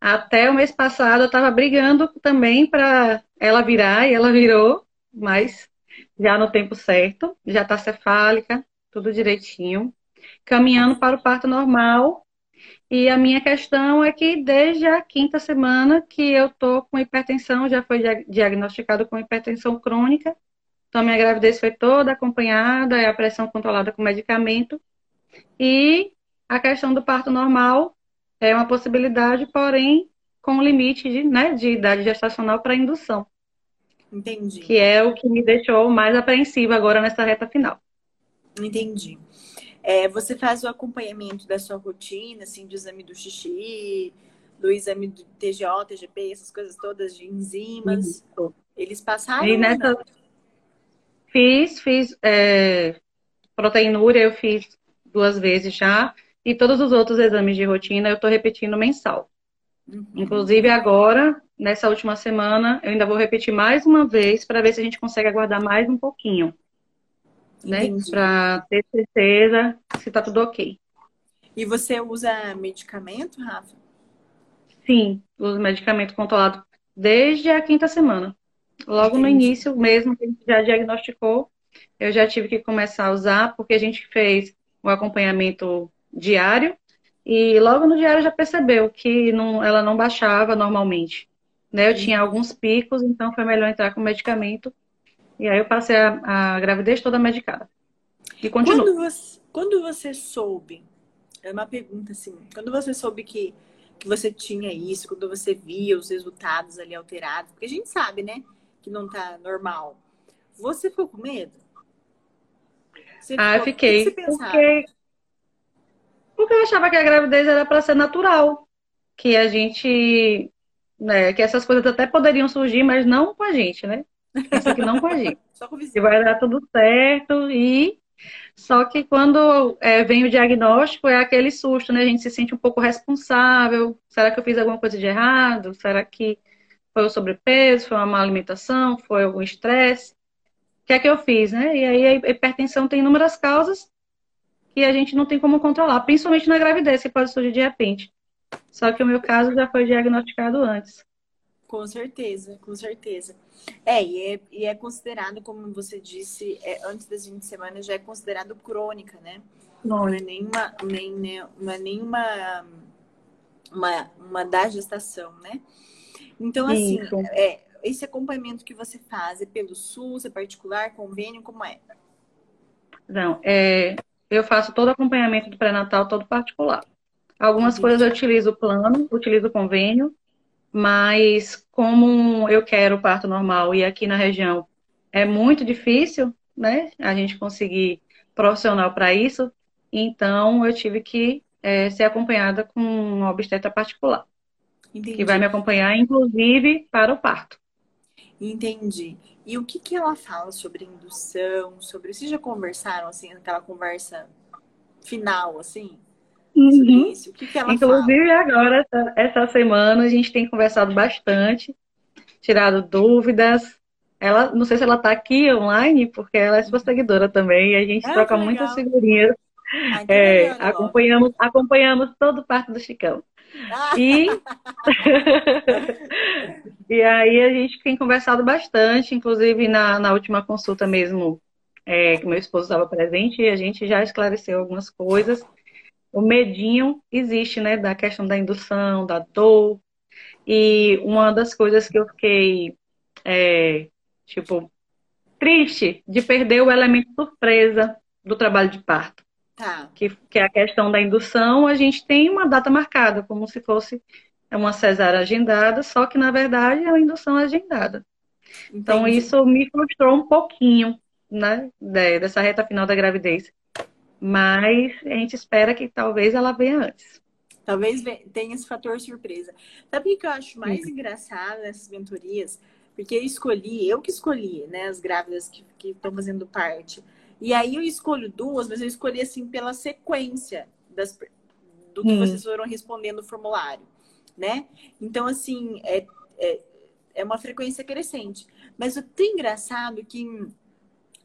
Até o mês passado eu estava brigando também para ela virar e ela virou, mas já no tempo certo, já está cefálica, tudo direitinho, caminhando para o parto normal. E a minha questão é que desde a quinta semana que eu tô com hipertensão, já foi diagnosticado com hipertensão crônica. Então a minha gravidez foi toda acompanhada, a pressão controlada com medicamento. E a questão do parto normal é uma possibilidade, porém com limite de, né, de idade gestacional para indução. Entendi. Que é o que me deixou mais apreensiva agora nessa reta final. Entendi. É, você faz o acompanhamento da sua rotina, assim, do exame do xixi, do exame do TGO, TGP, essas coisas todas de enzimas. Isso. Eles passaram? E nessa... Fiz, fiz é... proteinúria, eu fiz duas vezes já. E todos os outros exames de rotina eu estou repetindo mensal. Uhum. Inclusive agora, nessa última semana, eu ainda vou repetir mais uma vez para ver se a gente consegue aguardar mais um pouquinho. né? Para ter certeza se tá tudo ok. E você usa medicamento, Rafa? Sim, uso medicamento controlado desde a quinta semana. Logo Entendi. no início mesmo, que a gente já diagnosticou, eu já tive que começar a usar, porque a gente fez o acompanhamento diário e logo no diário já percebeu que não, ela não baixava normalmente. Né? Eu tinha alguns picos, então foi melhor entrar com medicamento. E aí eu passei a, a gravidez toda medicada. E continuo. Quando você, quando você soube, é uma pergunta assim, quando você soube que, que você tinha isso, quando você via os resultados ali alterados, porque a gente sabe, né, que não tá normal. Você ficou com medo? Você ah, ficou... fiquei. Que porque... porque eu achava que a gravidez era para ser natural. Que a gente. Né, que essas coisas até poderiam surgir, mas não com a gente, né? Isso que não com a gente. Só com Que vai dar tudo certo e. Só que quando é, vem o diagnóstico, é aquele susto, né? A gente se sente um pouco responsável. Será que eu fiz alguma coisa de errado? Será que foi o sobrepeso? Foi uma má alimentação? Foi algum estresse? O que é que eu fiz, né? E aí a hipertensão tem inúmeras causas que a gente não tem como controlar, principalmente na gravidez, que pode surgir de repente. Só que o meu caso já foi diagnosticado antes. Com certeza, com certeza. É, e é, e é considerado, como você disse, é, antes das 20 semanas, já é considerado crônica, né? Não, não é nenhuma, nem, né, não é nenhuma uma, uma da gestação, né? Então, assim, é, esse acompanhamento que você faz é pelo SUS, é particular, convênio, como é? Não, é, eu faço todo acompanhamento do pré-natal, todo particular. Algumas Entendi. coisas eu utilizo o plano, utilizo o convênio, mas como eu quero parto normal e aqui na região é muito difícil, né, a gente conseguir profissional para isso, então eu tive que é, ser acompanhada com uma obstetra particular. Entendi. Que vai me acompanhar, inclusive, para o parto. Entendi. E o que, que ela fala sobre indução, sobre. Vocês já conversaram, assim, aquela conversa final, assim? Uhum. isso? O que, que Inclusive, fala? agora, essa, semana, a gente tem conversado bastante, tirado dúvidas. Ela, não sei se ela está aqui online, porque ela é sua seguidora também, e a gente ah, troca muitas figurinhas. Ah, é, acompanhamos, acompanhamos todo o parto do Chicão. E... e aí a gente tem conversado bastante, inclusive na, na última consulta mesmo, é, que meu esposo estava presente, e a gente já esclareceu algumas coisas. O medinho existe, né, da questão da indução, da dor. E uma das coisas que eu fiquei, é, tipo, triste de perder o elemento surpresa do trabalho de parto. Tá. Que, que é a questão da indução, a gente tem uma data marcada, como se fosse uma cesárea agendada, só que na verdade é uma indução agendada. Então isso me frustrou um pouquinho, né, dessa reta final da gravidez. Mas a gente espera que talvez ela venha antes. Talvez tenha esse fator surpresa. Sabe o que eu acho mais Sim. engraçado nessas mentorias? Porque eu escolhi, eu que escolhi, né, as grávidas que estão fazendo parte. E aí eu escolho duas, mas eu escolhi assim pela sequência das, do que hum. vocês foram respondendo no formulário, né? Então, assim, é, é, é uma frequência crescente. Mas o que é engraçado que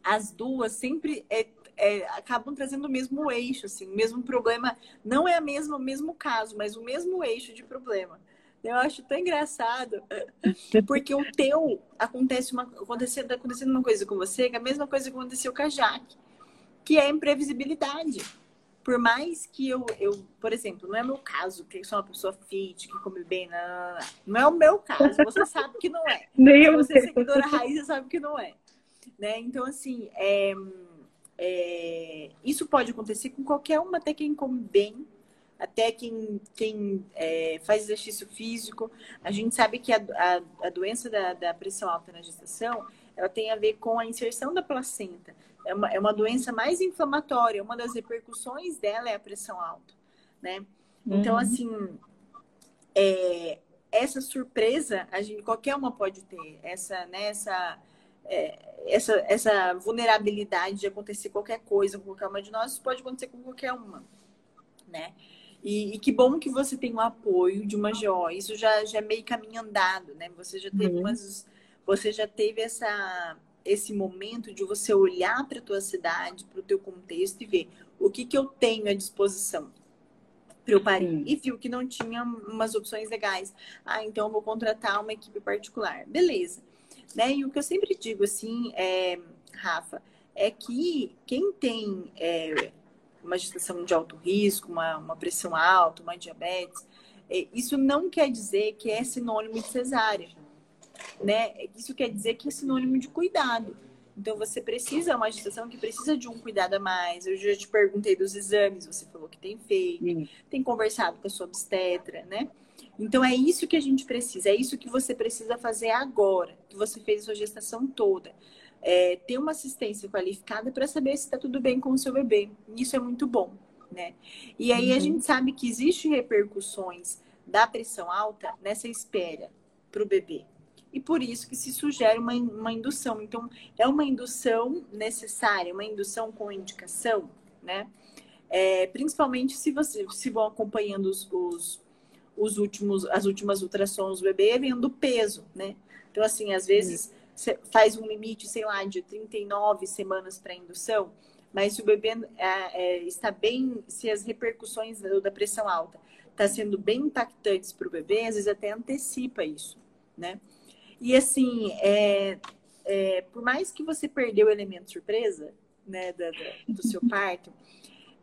as duas sempre é, é, acabam trazendo o mesmo eixo, assim, o mesmo problema. Não é a mesma, o mesmo caso, mas o mesmo eixo de problema. Eu acho tão engraçado, porque o teu acontece uma, acontecendo, acontecendo uma coisa com você, que é a mesma coisa que aconteceu com a Jaque, que é a imprevisibilidade. Por mais que eu, eu, por exemplo, não é meu caso, que eu sou uma pessoa fit, que come bem, não, não, não. não é o meu caso, você sabe que não é. Nem você é seguidora raiz, você sabe que não é. Né? Então, assim, é, é, isso pode acontecer com qualquer uma, até quem come bem, até quem, quem é, faz exercício físico. A gente sabe que a, a, a doença da, da, pressão alta na gestação, ela tem a ver com a inserção da placenta. É uma, é uma doença mais inflamatória, uma das repercussões dela é a pressão alta, né? Então, uhum. assim, é, essa surpresa, a gente, qualquer uma pode ter. Essa, né, essa, é, essa, essa vulnerabilidade de acontecer qualquer coisa com qualquer uma de nós, pode acontecer com qualquer uma, né? E, e, que bom que você tem o apoio de uma GO. Isso já, já é meio caminho andado, né? Você já teve uhum. umas. Você já teve essa, esse momento de você olhar para a tua cidade, para o teu contexto e ver o que, que eu tenho à disposição para eu parir. E viu que não tinha umas opções legais. Ah, então eu vou contratar uma equipe particular. Beleza. Né? E o que eu sempre digo, assim, é, Rafa, é que quem tem é, uma gestação de alto risco, uma, uma pressão alta, uma diabetes, é, isso não quer dizer que é sinônimo de cesárea. Né? Isso quer dizer que é sinônimo de cuidado. Então você precisa, é uma gestação que precisa de um cuidado a mais. Eu já te perguntei dos exames, você falou que tem feito, Sim. tem conversado com a sua obstetra, né? Então é isso que a gente precisa, é isso que você precisa fazer agora, que você fez a sua gestação toda. É, ter uma assistência qualificada para saber se está tudo bem com o seu bebê. Isso é muito bom, né? E aí uhum. a gente sabe que existem repercussões da pressão alta nessa espera para o bebê e por isso que se sugere uma, uma indução. Então, é uma indução necessária, uma indução com indicação, né? É, principalmente se você se vão acompanhando os, os, os, últimos, as últimas ultrassons do bebê, vendo o peso, né? Então, assim, às vezes faz um limite, sei lá, de 39 semanas para indução, mas se o bebê é, é, está bem, se as repercussões da, pressão alta está sendo bem impactantes para o bebê, às vezes até antecipa isso, né? E assim, é, é, por mais que você perdeu o elemento surpresa, né, da, da, do seu parto,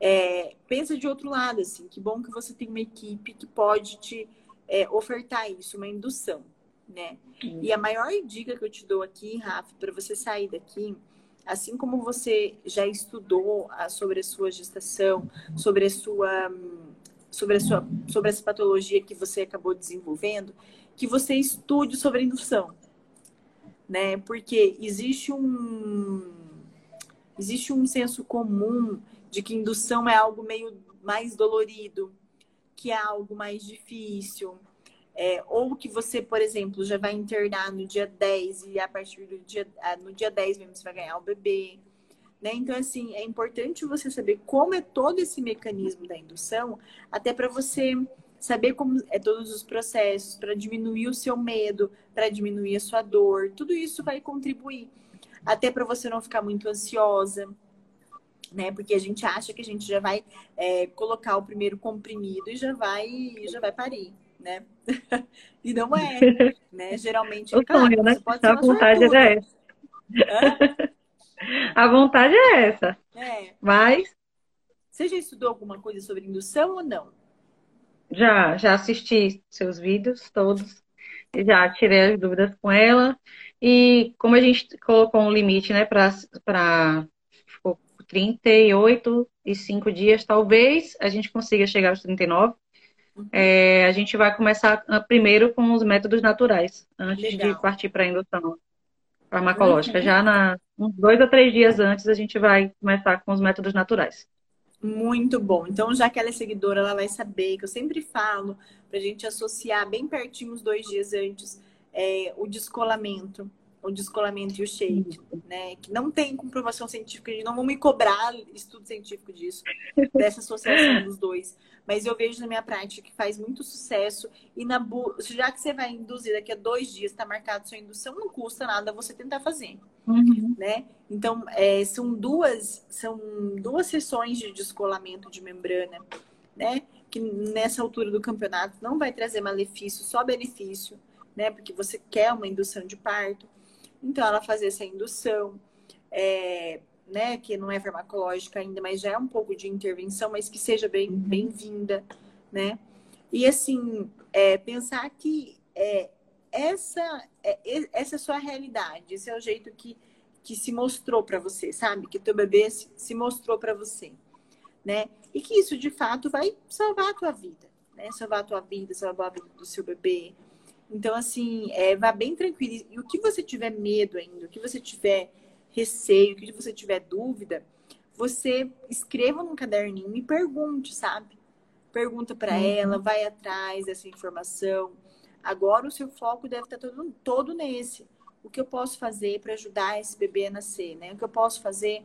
é, pensa de outro lado, assim, que bom que você tem uma equipe que pode te é, ofertar isso, uma indução, né? E a maior dica que eu te dou aqui, Rafa, para você sair daqui, assim como você já estudou sobre a sua gestação, sobre a sua sobre a sua sobre essa patologia que você acabou desenvolvendo, que você estude sobre indução, né? Porque existe um existe um senso comum de que indução é algo meio mais dolorido, que é algo mais difícil, é, ou que você, por exemplo, já vai internar no dia 10 e a partir do dia ah, no dia 10 mesmo você vai ganhar o bebê. Né? Então, assim, é importante você saber como é todo esse mecanismo da indução, até para você saber como é todos os processos para diminuir o seu medo, para diminuir a sua dor, tudo isso vai contribuir até para você não ficar muito ansiosa, né? Porque a gente acha que a gente já vai é, colocar o primeiro comprimido e já vai já vai parir, né? e não é, né? Geralmente, o claro, sonho, né? a vontade é essa. a vontade é essa. É. Mas você já estudou alguma coisa sobre indução ou não? Já, já assisti seus vídeos todos, já tirei as dúvidas com ela. E como a gente colocou um limite, né, para 38 e 5 dias, talvez a gente consiga chegar aos 39. É, a gente vai começar ah, primeiro com os métodos naturais, antes Legal. de partir para a indução farmacológica. Uhum. Já na, uns dois a três dias antes, a gente vai começar com os métodos naturais. Muito bom. Então, já que ela é seguidora, ela vai saber que eu sempre falo para a gente associar bem pertinho os dois dias antes é, o descolamento, o descolamento e o shake, né? Que não tem comprovação científica, não vão me cobrar estudo científico disso, dessa associação dos dois. Mas eu vejo na minha prática que faz muito sucesso. E na bu... já que você vai induzir daqui a dois dias, está marcado sua indução, não custa nada você tentar fazer. Uhum. Né? Então, é, são duas são duas sessões de descolamento de membrana, né? Que nessa altura do campeonato não vai trazer malefício, só benefício, né? Porque você quer uma indução de parto. Então, ela fazer essa indução. É, né, que não é farmacológica ainda, mas já é um pouco de intervenção, mas que seja bem, uhum. bem-vinda, né? E assim, é, pensar que é, essa, é, essa é a sua realidade, esse é o jeito que, que se mostrou para você, sabe? Que teu bebê se, se mostrou para você, né? E que isso de fato vai salvar a tua vida, né? Salvar a tua vida, salvar a vida do seu bebê. Então, assim, é, vá bem tranquilo. E o que você tiver medo ainda, o que você tiver receio, que você tiver dúvida, você escreva num caderninho e pergunte, sabe? Pergunta para uhum. ela, vai atrás dessa informação. Agora o seu foco deve estar todo, todo nesse. O que eu posso fazer para ajudar esse bebê a nascer, né? O que eu posso fazer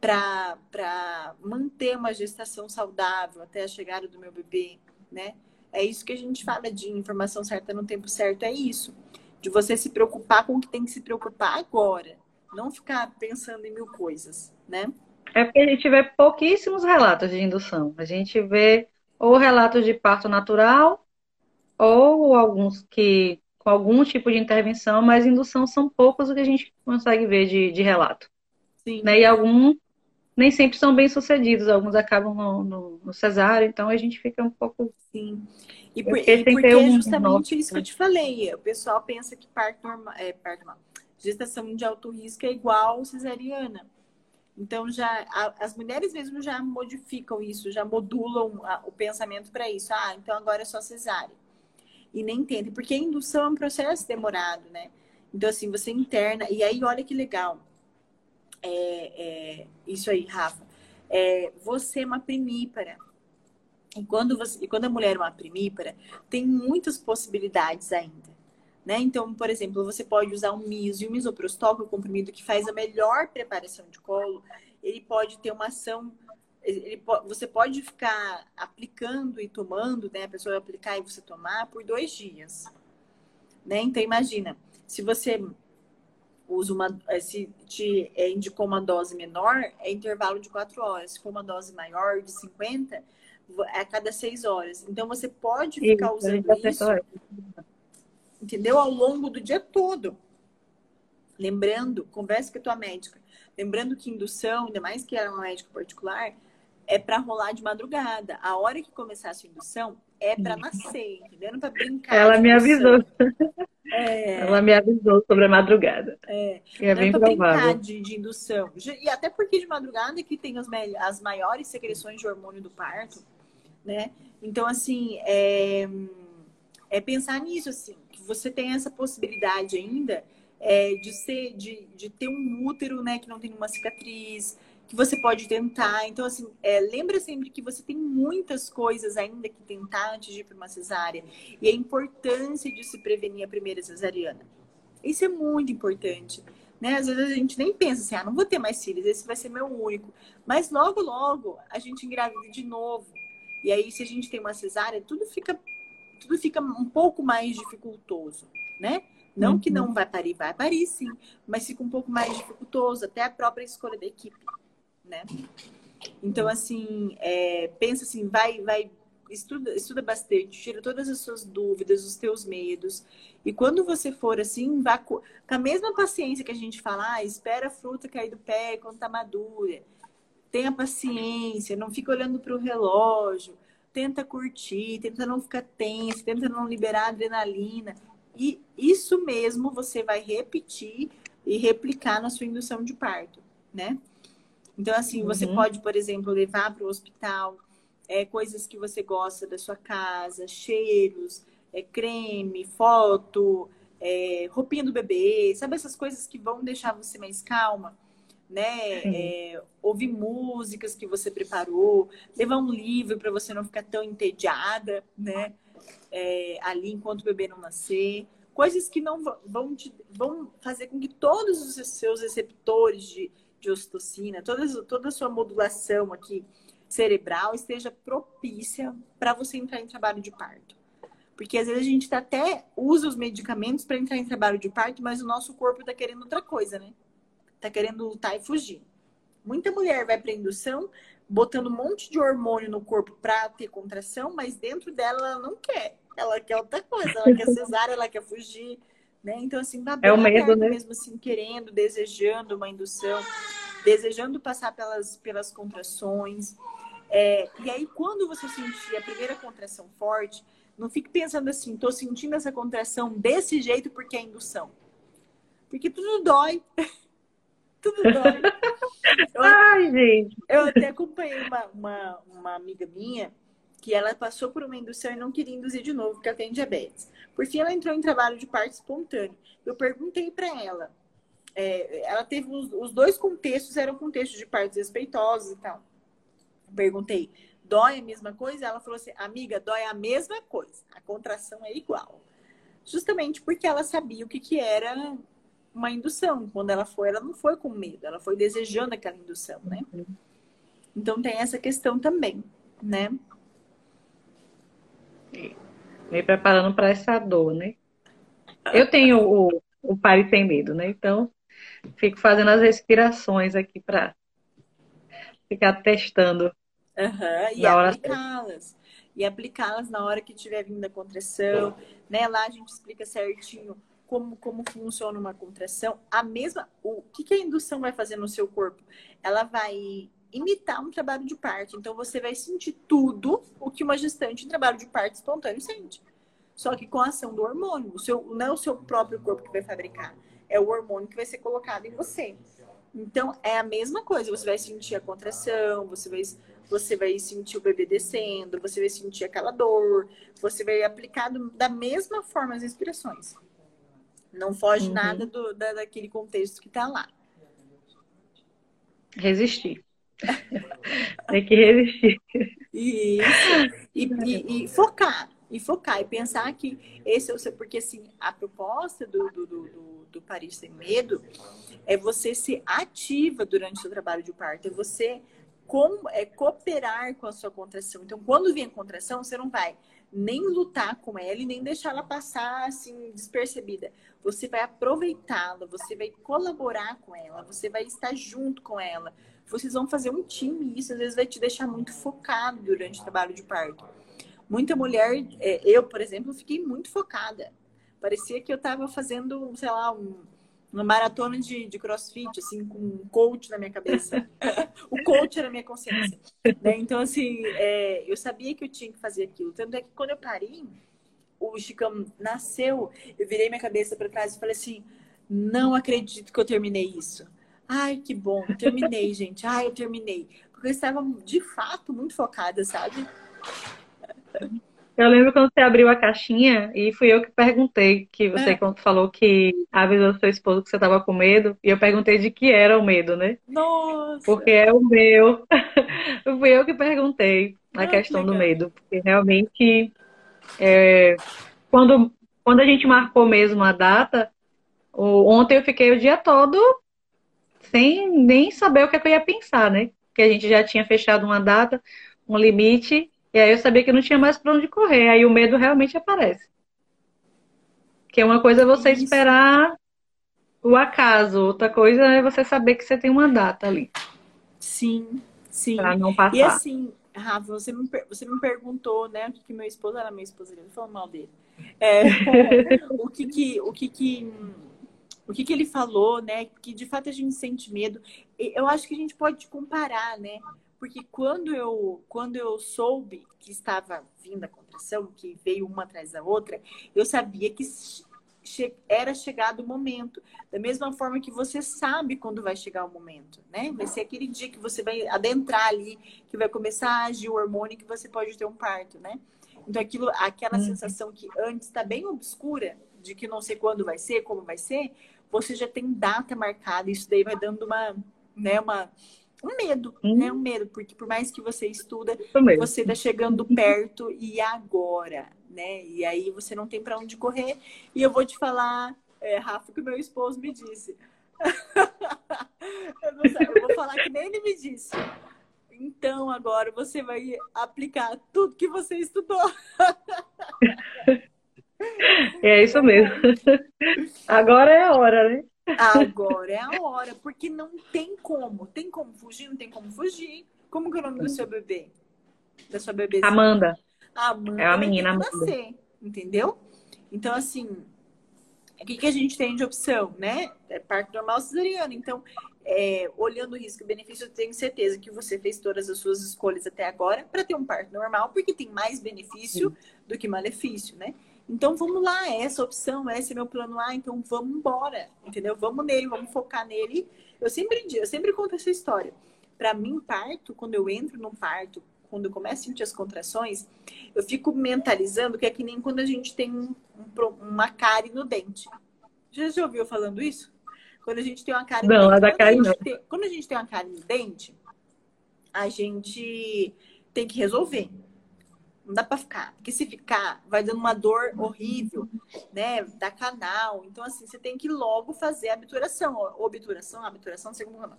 para manter uma gestação saudável até a chegada do meu bebê, né? É isso que a gente fala de informação certa no tempo certo, é isso. De você se preocupar com o que tem que se preocupar agora não ficar pensando em mil coisas, né? É porque a gente vê pouquíssimos relatos de indução. A gente vê ou relatos de parto natural ou alguns que com algum tipo de intervenção, mas indução são poucos o que a gente consegue ver de, de relato. Sim. Né? E alguns nem sempre são bem sucedidos, alguns acabam no, no, no cesárea, então a gente fica um pouco. Sim. E, por, e porque é justamente isso que eu te falei. O pessoal pensa que parto normal, é, parto normal, gestação de alto risco é igual cesariana. Então já a, as mulheres mesmo já modificam isso, já modulam o pensamento para isso. Ah, então agora é só cesárea e nem entende, porque a indução é um processo demorado, né? Então, assim, você interna, e aí olha que legal. É, é, isso aí, Rafa. É, você é uma primípara. E quando, você, e quando a mulher é uma primípara, tem muitas possibilidades ainda. Né? Então, por exemplo, você pode usar um miso e o misoprostol, que é o comprimido que faz a melhor preparação de colo, ele pode ter uma ação ele, você pode ficar aplicando e tomando, né? A pessoa aplicar e você tomar por dois dias. Né? Então, imagina, se você usa uma. Se te é, indicou uma dose menor, é intervalo de quatro horas. Se for uma dose maior, de 50, é a cada seis horas. Então, você pode ficar isso, usando isso, entendeu? Ao longo do dia todo. Lembrando, converse com a tua médica. Lembrando que indução, ainda mais que ela é uma médica particular, é para rolar de madrugada. A hora que começar a sua indução é para nascer, entendeu? Não para brincar. Ela me avisou. É... Ela me avisou sobre a madrugada. É, é bem provável. de, de, indução. E até porque de madrugada é que tem as, as maiores secreções de hormônio do parto, né? Então, assim, é, é pensar nisso, assim, que você tem essa possibilidade ainda é, de ser, de, de ter um útero, né, que não tem uma cicatriz, que você pode tentar. Então, assim, é, lembra sempre que você tem muitas coisas ainda que tentar antes de ir para uma cesárea. E a importância de se prevenir a primeira cesariana. Isso é muito importante. Né? Às vezes a gente nem pensa assim, ah, não vou ter mais filhos, esse vai ser meu único. Mas logo, logo, a gente engravida de novo. E aí, se a gente tem uma cesárea, tudo fica, tudo fica um pouco mais dificultoso, né? Não uhum. que não vai parir, vai parir sim, mas fica um pouco mais dificultoso, até a própria escolha da equipe né? Então, assim, é, pensa assim, vai, vai, estuda, estuda bastante, tira todas as suas dúvidas, os teus medos. E quando você for assim, vá com, a mesma paciência que a gente fala, ah, espera a fruta cair do pé quando tá madura. Tenha paciência, não fica olhando para o relógio, tenta curtir, tenta não ficar tenso, tenta não liberar adrenalina. E isso mesmo você vai repetir e replicar na sua indução de parto, né? Então, assim, uhum. você pode, por exemplo, levar para o hospital é, coisas que você gosta da sua casa, cheiros, é, creme, foto, é, roupinha do bebê, sabe essas coisas que vão deixar você mais calma? Né? É, ouvir músicas que você preparou, levar um livro para você não ficar tão entediada, né? É, ali enquanto o bebê não nascer. Coisas que não vão, te, vão fazer com que todos os seus receptores de, de ocitocina, toda, toda a sua modulação aqui cerebral esteja propícia para você entrar em trabalho de parto. Porque às vezes a gente tá até usa os medicamentos para entrar em trabalho de parto, mas o nosso corpo está querendo outra coisa, né? Tá querendo lutar e fugir. Muita mulher vai para indução botando um monte de hormônio no corpo para ter contração, mas dentro dela ela não quer. Ela quer outra coisa, ela quer cesárea, ela quer fugir. Né? Então, assim, tá é o medo, né? mesmo assim, querendo, desejando uma indução, desejando passar pelas, pelas contrações. É, e aí, quando você sentir a primeira contração forte, não fique pensando assim, estou sentindo essa contração desse jeito porque é indução. Porque tudo dói. tudo dói. Eu, Ai, gente. Eu até acompanhei uma, uma, uma amiga minha que ela passou por uma indução e não queria induzir de novo, porque ela tem diabetes. Por fim, ela entrou em trabalho de parto espontâneo. Eu perguntei para ela. É, ela teve os, os, dois contextos eram contextos de partos respeitosos e tal. Perguntei, dói a mesma coisa? Ela falou assim, amiga, dói a mesma coisa. A contração é igual. Justamente porque ela sabia o que, que era uma indução. Quando ela foi, ela não foi com medo, ela foi desejando aquela indução, né? Então tem essa questão também, né? Me preparando para essa dor, né? Eu tenho o, o pare sem medo, né? Então, fico fazendo as respirações aqui para ficar testando. Uhum, e aplicá-las. E aplicá-las na hora que tiver vindo a contração. Né? Lá a gente explica certinho como, como funciona uma contração. A mesma. O que, que a indução vai fazer no seu corpo? Ela vai imitar um trabalho de parto. Então você vai sentir tudo o que uma gestante em trabalho de parto espontâneo sente. Só que com a ação do hormônio. O seu, não é o seu próprio corpo que vai fabricar, é o hormônio que vai ser colocado em você. Então é a mesma coisa. Você vai sentir a contração, você vai, você vai sentir o bebê descendo, você vai sentir aquela dor, você vai aplicar do, da mesma forma as inspirações. Não foge uhum. nada do, da, daquele contexto que está lá. Resistir. Tem que resistir. Isso. E, e, e, focar. E focar. E pensar que esse é o seu. Porque, assim, a proposta do, do, do, do Paris Sem Medo é você ser ativa durante o seu trabalho de parto. É você com, é, cooperar com a sua contração. Então, quando vem a contração, você não vai nem lutar com ela e nem deixar ela passar assim despercebida. Você vai aproveitá-la, você vai colaborar com ela, você vai estar junto com ela. Vocês vão fazer um time e isso às vezes vai te deixar muito focado durante o trabalho de parto. Muita mulher, é, eu, por exemplo, fiquei muito focada. Parecia que eu estava fazendo, sei lá, um, uma maratona de, de crossfit, assim, com um coach na minha cabeça. o coach era a minha consciência. Né? Então, assim, é, eu sabia que eu tinha que fazer aquilo. Tanto é que quando eu parei, o Chicão nasceu, eu virei minha cabeça para trás e falei assim: não acredito que eu terminei isso. Ai, que bom, terminei, gente. Ai, eu terminei. Porque eu estava de fato muito focada, sabe? Eu lembro quando você abriu a caixinha e fui eu que perguntei, que você é. falou que avisou seu esposo que você estava com medo, e eu perguntei de que era o medo, né? Nossa! Porque é o meu. fui eu que perguntei a ah, questão que do medo, porque realmente é, quando, quando a gente marcou mesmo a data, o, ontem eu fiquei o dia todo sem nem saber o que, é que eu ia pensar, né? Porque a gente já tinha fechado uma data, um limite, e aí eu sabia que não tinha mais para onde correr. Aí o medo realmente aparece. Que é uma coisa é você Isso. esperar o acaso, outra coisa é você saber que você tem uma data ali. Sim, sim. Pra não passar. E assim, Rafa, você me, você me perguntou, né, o que, que meu esposo era meu esposo, ele não falou mal dele. É, o que que, o que que, o que que ele falou, né, que de fato a gente sente medo. Eu acho que a gente pode comparar, né, porque quando eu, quando eu soube que estava vindo a contração, que veio uma atrás da outra, eu sabia que era chegado o momento. Da mesma forma que você sabe quando vai chegar o momento, né? Vai ser aquele dia que você vai adentrar ali, que vai começar a agir o hormônio que você pode ter um parto, né? Então aquilo, aquela uhum. sensação que antes está bem obscura, de que não sei quando vai ser, como vai ser, você já tem data marcada, isso daí vai dando uma, né, uma um medo, hum. né? Um medo, porque por mais que você estuda, você está chegando perto e agora, né? E aí você não tem para onde correr. E eu vou te falar, é, Rafa, que meu esposo me disse. eu, não sei, eu vou falar que nem ele me disse. Então agora você vai aplicar tudo que você estudou. É isso mesmo. Agora é a hora, né? Agora é a hora, porque não tem como. Tem como fugir? Não tem como fugir. Como que é o nome do seu bebê? Da sua bebê? Amanda. Amanda. É a menina Amanda. Nascer, entendeu? Então, assim, o que, que a gente tem de opção, né? É parto normal cesariana. Então, é, olhando o risco e benefício, eu tenho certeza que você fez todas as suas escolhas até agora para ter um parto normal, porque tem mais benefício Sim. do que malefício, né? Então vamos lá, é essa opção, esse é meu plano A, então vamos embora, entendeu? Vamos nele, vamos focar nele. Eu sempre eu sempre conto essa história. Para mim, parto, quando eu entro num parto, quando eu começo a sentir as contrações, eu fico mentalizando que é que nem quando a gente tem um, um, uma cárie no dente. Já, já ouviu falando isso? Quando a gente tem uma cárie não, no dente. Da cárie não. Tem, quando a gente tem uma cárie no dente, a gente tem que resolver. Não dá para ficar. Porque se ficar, vai dando uma dor horrível, né? Da canal. Então, assim, você tem que logo fazer a obturação. Obturação, obturação, segundo nome.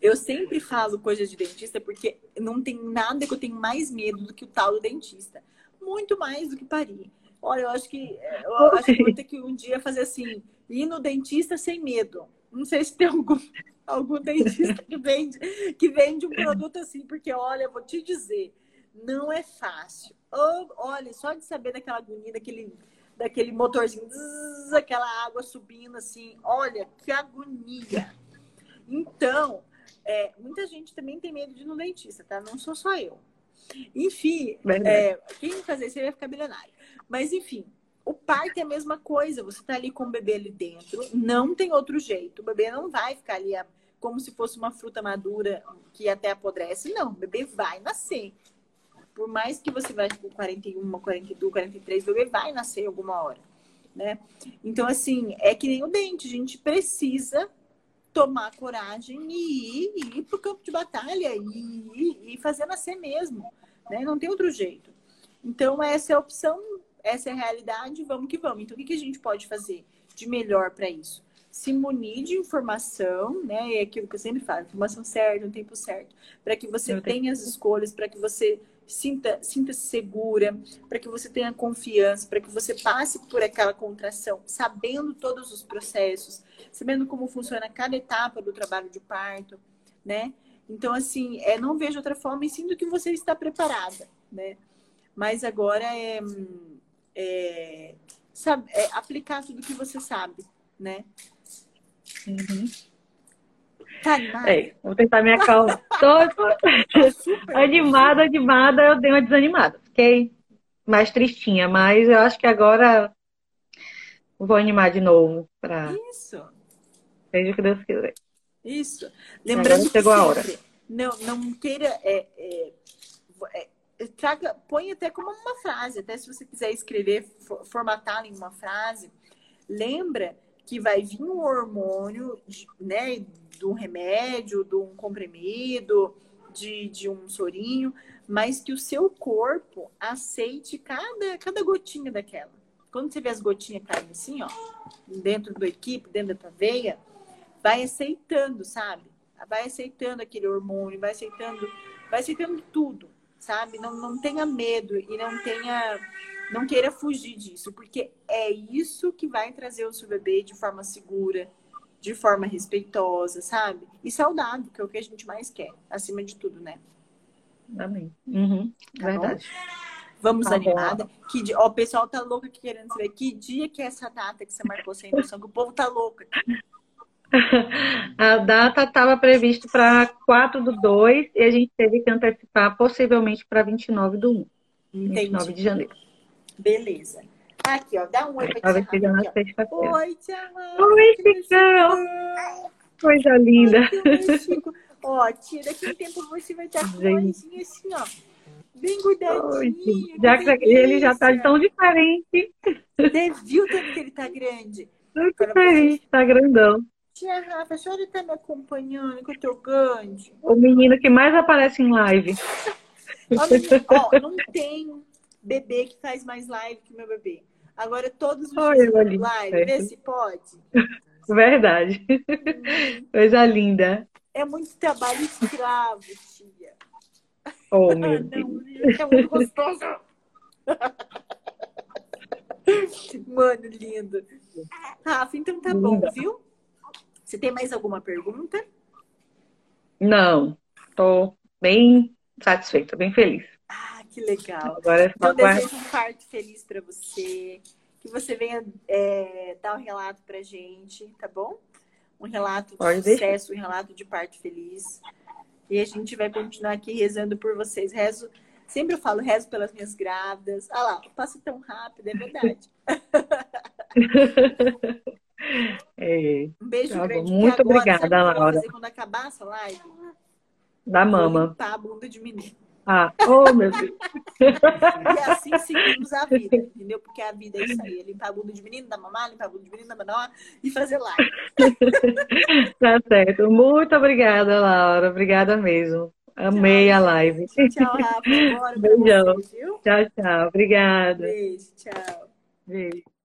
Eu sempre falo coisas de dentista porque não tem nada que eu tenho mais medo do que o tal do dentista. Muito mais do que parir. Olha, eu acho que eu acho que vou ter que um dia fazer assim, ir no dentista sem medo. Não sei se tem algum, algum dentista que vende, que vende um produto assim, porque olha, eu vou te dizer, não é fácil. Ou, olha, só de saber daquela agonia, daquele, daquele motorzinho, zzz, aquela água subindo assim, olha, que agonia. Então, é, muita gente também tem medo de ir no dentista, tá? Não sou só eu. Enfim, é, quem fazer isso vai ficar milionário. Mas, enfim, o parto é a mesma coisa. Você tá ali com o bebê ali dentro, não tem outro jeito. O bebê não vai ficar ali como se fosse uma fruta madura que até apodrece. Não, o bebê vai nascer. Por mais que você vá com 41, 42, 43, o bebê vai nascer alguma hora, né? Então, assim, é que nem o dente. A gente precisa tomar coragem e ir, ir para o campo de batalha e, e fazer nascer mesmo, né? Não tem outro jeito. Então, essa é a opção, essa é a realidade, vamos que vamos. Então, o que, que a gente pode fazer de melhor para isso? Se munir de informação, né? É aquilo que eu sempre falo, informação certa, no tempo certo, para que você tenha as escolhas, para que você sinta, sinta-se segura, para que você tenha confiança, para que você passe por aquela contração, sabendo todos os processos, sabendo como funciona cada etapa do trabalho de parto, né? Então, assim, é, não vejo outra forma e sinto que você está preparada, né? Mas agora é, é, sabe, é aplicar tudo que você sabe, né? Uhum. Tá? É, vou tentar me acalmar. Tô, tô... animada, animada, eu dei uma desanimada. Fiquei mais tristinha, mas eu acho que agora vou animar de novo. Pra... Isso. Seja o que Deus quiser. Isso. Lembrando que chegou a hora. Não, não queira. É, é, é, traga, põe até como uma frase, até se você quiser escrever, formatá-la em uma frase. Lembra que vai vir um hormônio, né, de um remédio, de um comprimido, de, de um sorinho, mas que o seu corpo aceite cada, cada gotinha daquela. Quando você vê as gotinhas caindo assim, ó, dentro do equipe, dentro da tua veia, vai aceitando, sabe? Vai aceitando aquele hormônio, vai aceitando, vai aceitando tudo, sabe? Não, não tenha medo e não tenha, não queira fugir disso, porque é isso que vai trazer o seu bebê de forma segura, de forma respeitosa, sabe? E saudável, que é o que a gente mais quer, acima de tudo, né? Amém. Uhum. Tá Verdade. Bom? Vamos tá animada. Que dia... Ó, o pessoal tá louco aqui querendo saber que dia que é essa data que você marcou sem noção, que o povo tá louco aqui. A data estava prevista para 4 do 2 e a gente teve que antecipar possivelmente para 29 do 1. Entendi. 29 de janeiro. Beleza. Aqui, ó, dá um oi pra tia na sexta Oi, tia Oi, Chicão. Coisa linda. ó, tia, daqui a um tempo você vai estar com uma assim, ó. Bem cuidadinho. Já que ele já tá tão diferente. Você viu tanto que ele tá grande? Muito diferente, você... tá grandão. Tia Rafa, a senhora tá me acompanhando que eu tô grande? O menino que mais aparece em live. ó, ó, não tem bebê que faz mais live que meu bebê. Agora todos os Oi, live, vê se pode. Verdade. Hum. Coisa linda. É muito trabalho escravo, tia. Oh, meu Deus. é muito gostoso. Mano, lindo. Rafa, então tá bom, viu? Você tem mais alguma pergunta? Não, tô bem satisfeita, bem feliz que legal. Agora é então, desejo um parto feliz para você. Que você venha é, dar um relato pra gente, tá bom? Um relato de Pode sucesso, deixar. um relato de parto feliz. E a gente vai continuar aqui rezando por vocês. Rezo, sempre eu falo, rezo pelas minhas grávidas. Ah lá, passa tão rápido, é verdade. É, um beijo tá grande. Muito agora, obrigada, Laura. Quando acabar essa live? Da mama. Limpar a bunda de menino. Ah, oh meu Deus. E assim seguimos a vida, entendeu? Porque a vida é isso aí, é limpar a bunda de menino, da mamá, limpar a bunda de menino, da menor e fazer live. tá certo. Muito obrigada, Laura. Obrigada mesmo. Amei tchau, a live. Tchau, Rafa. Beijão. Você, tchau, tchau. Obrigada. Beijo, tchau. Beijo.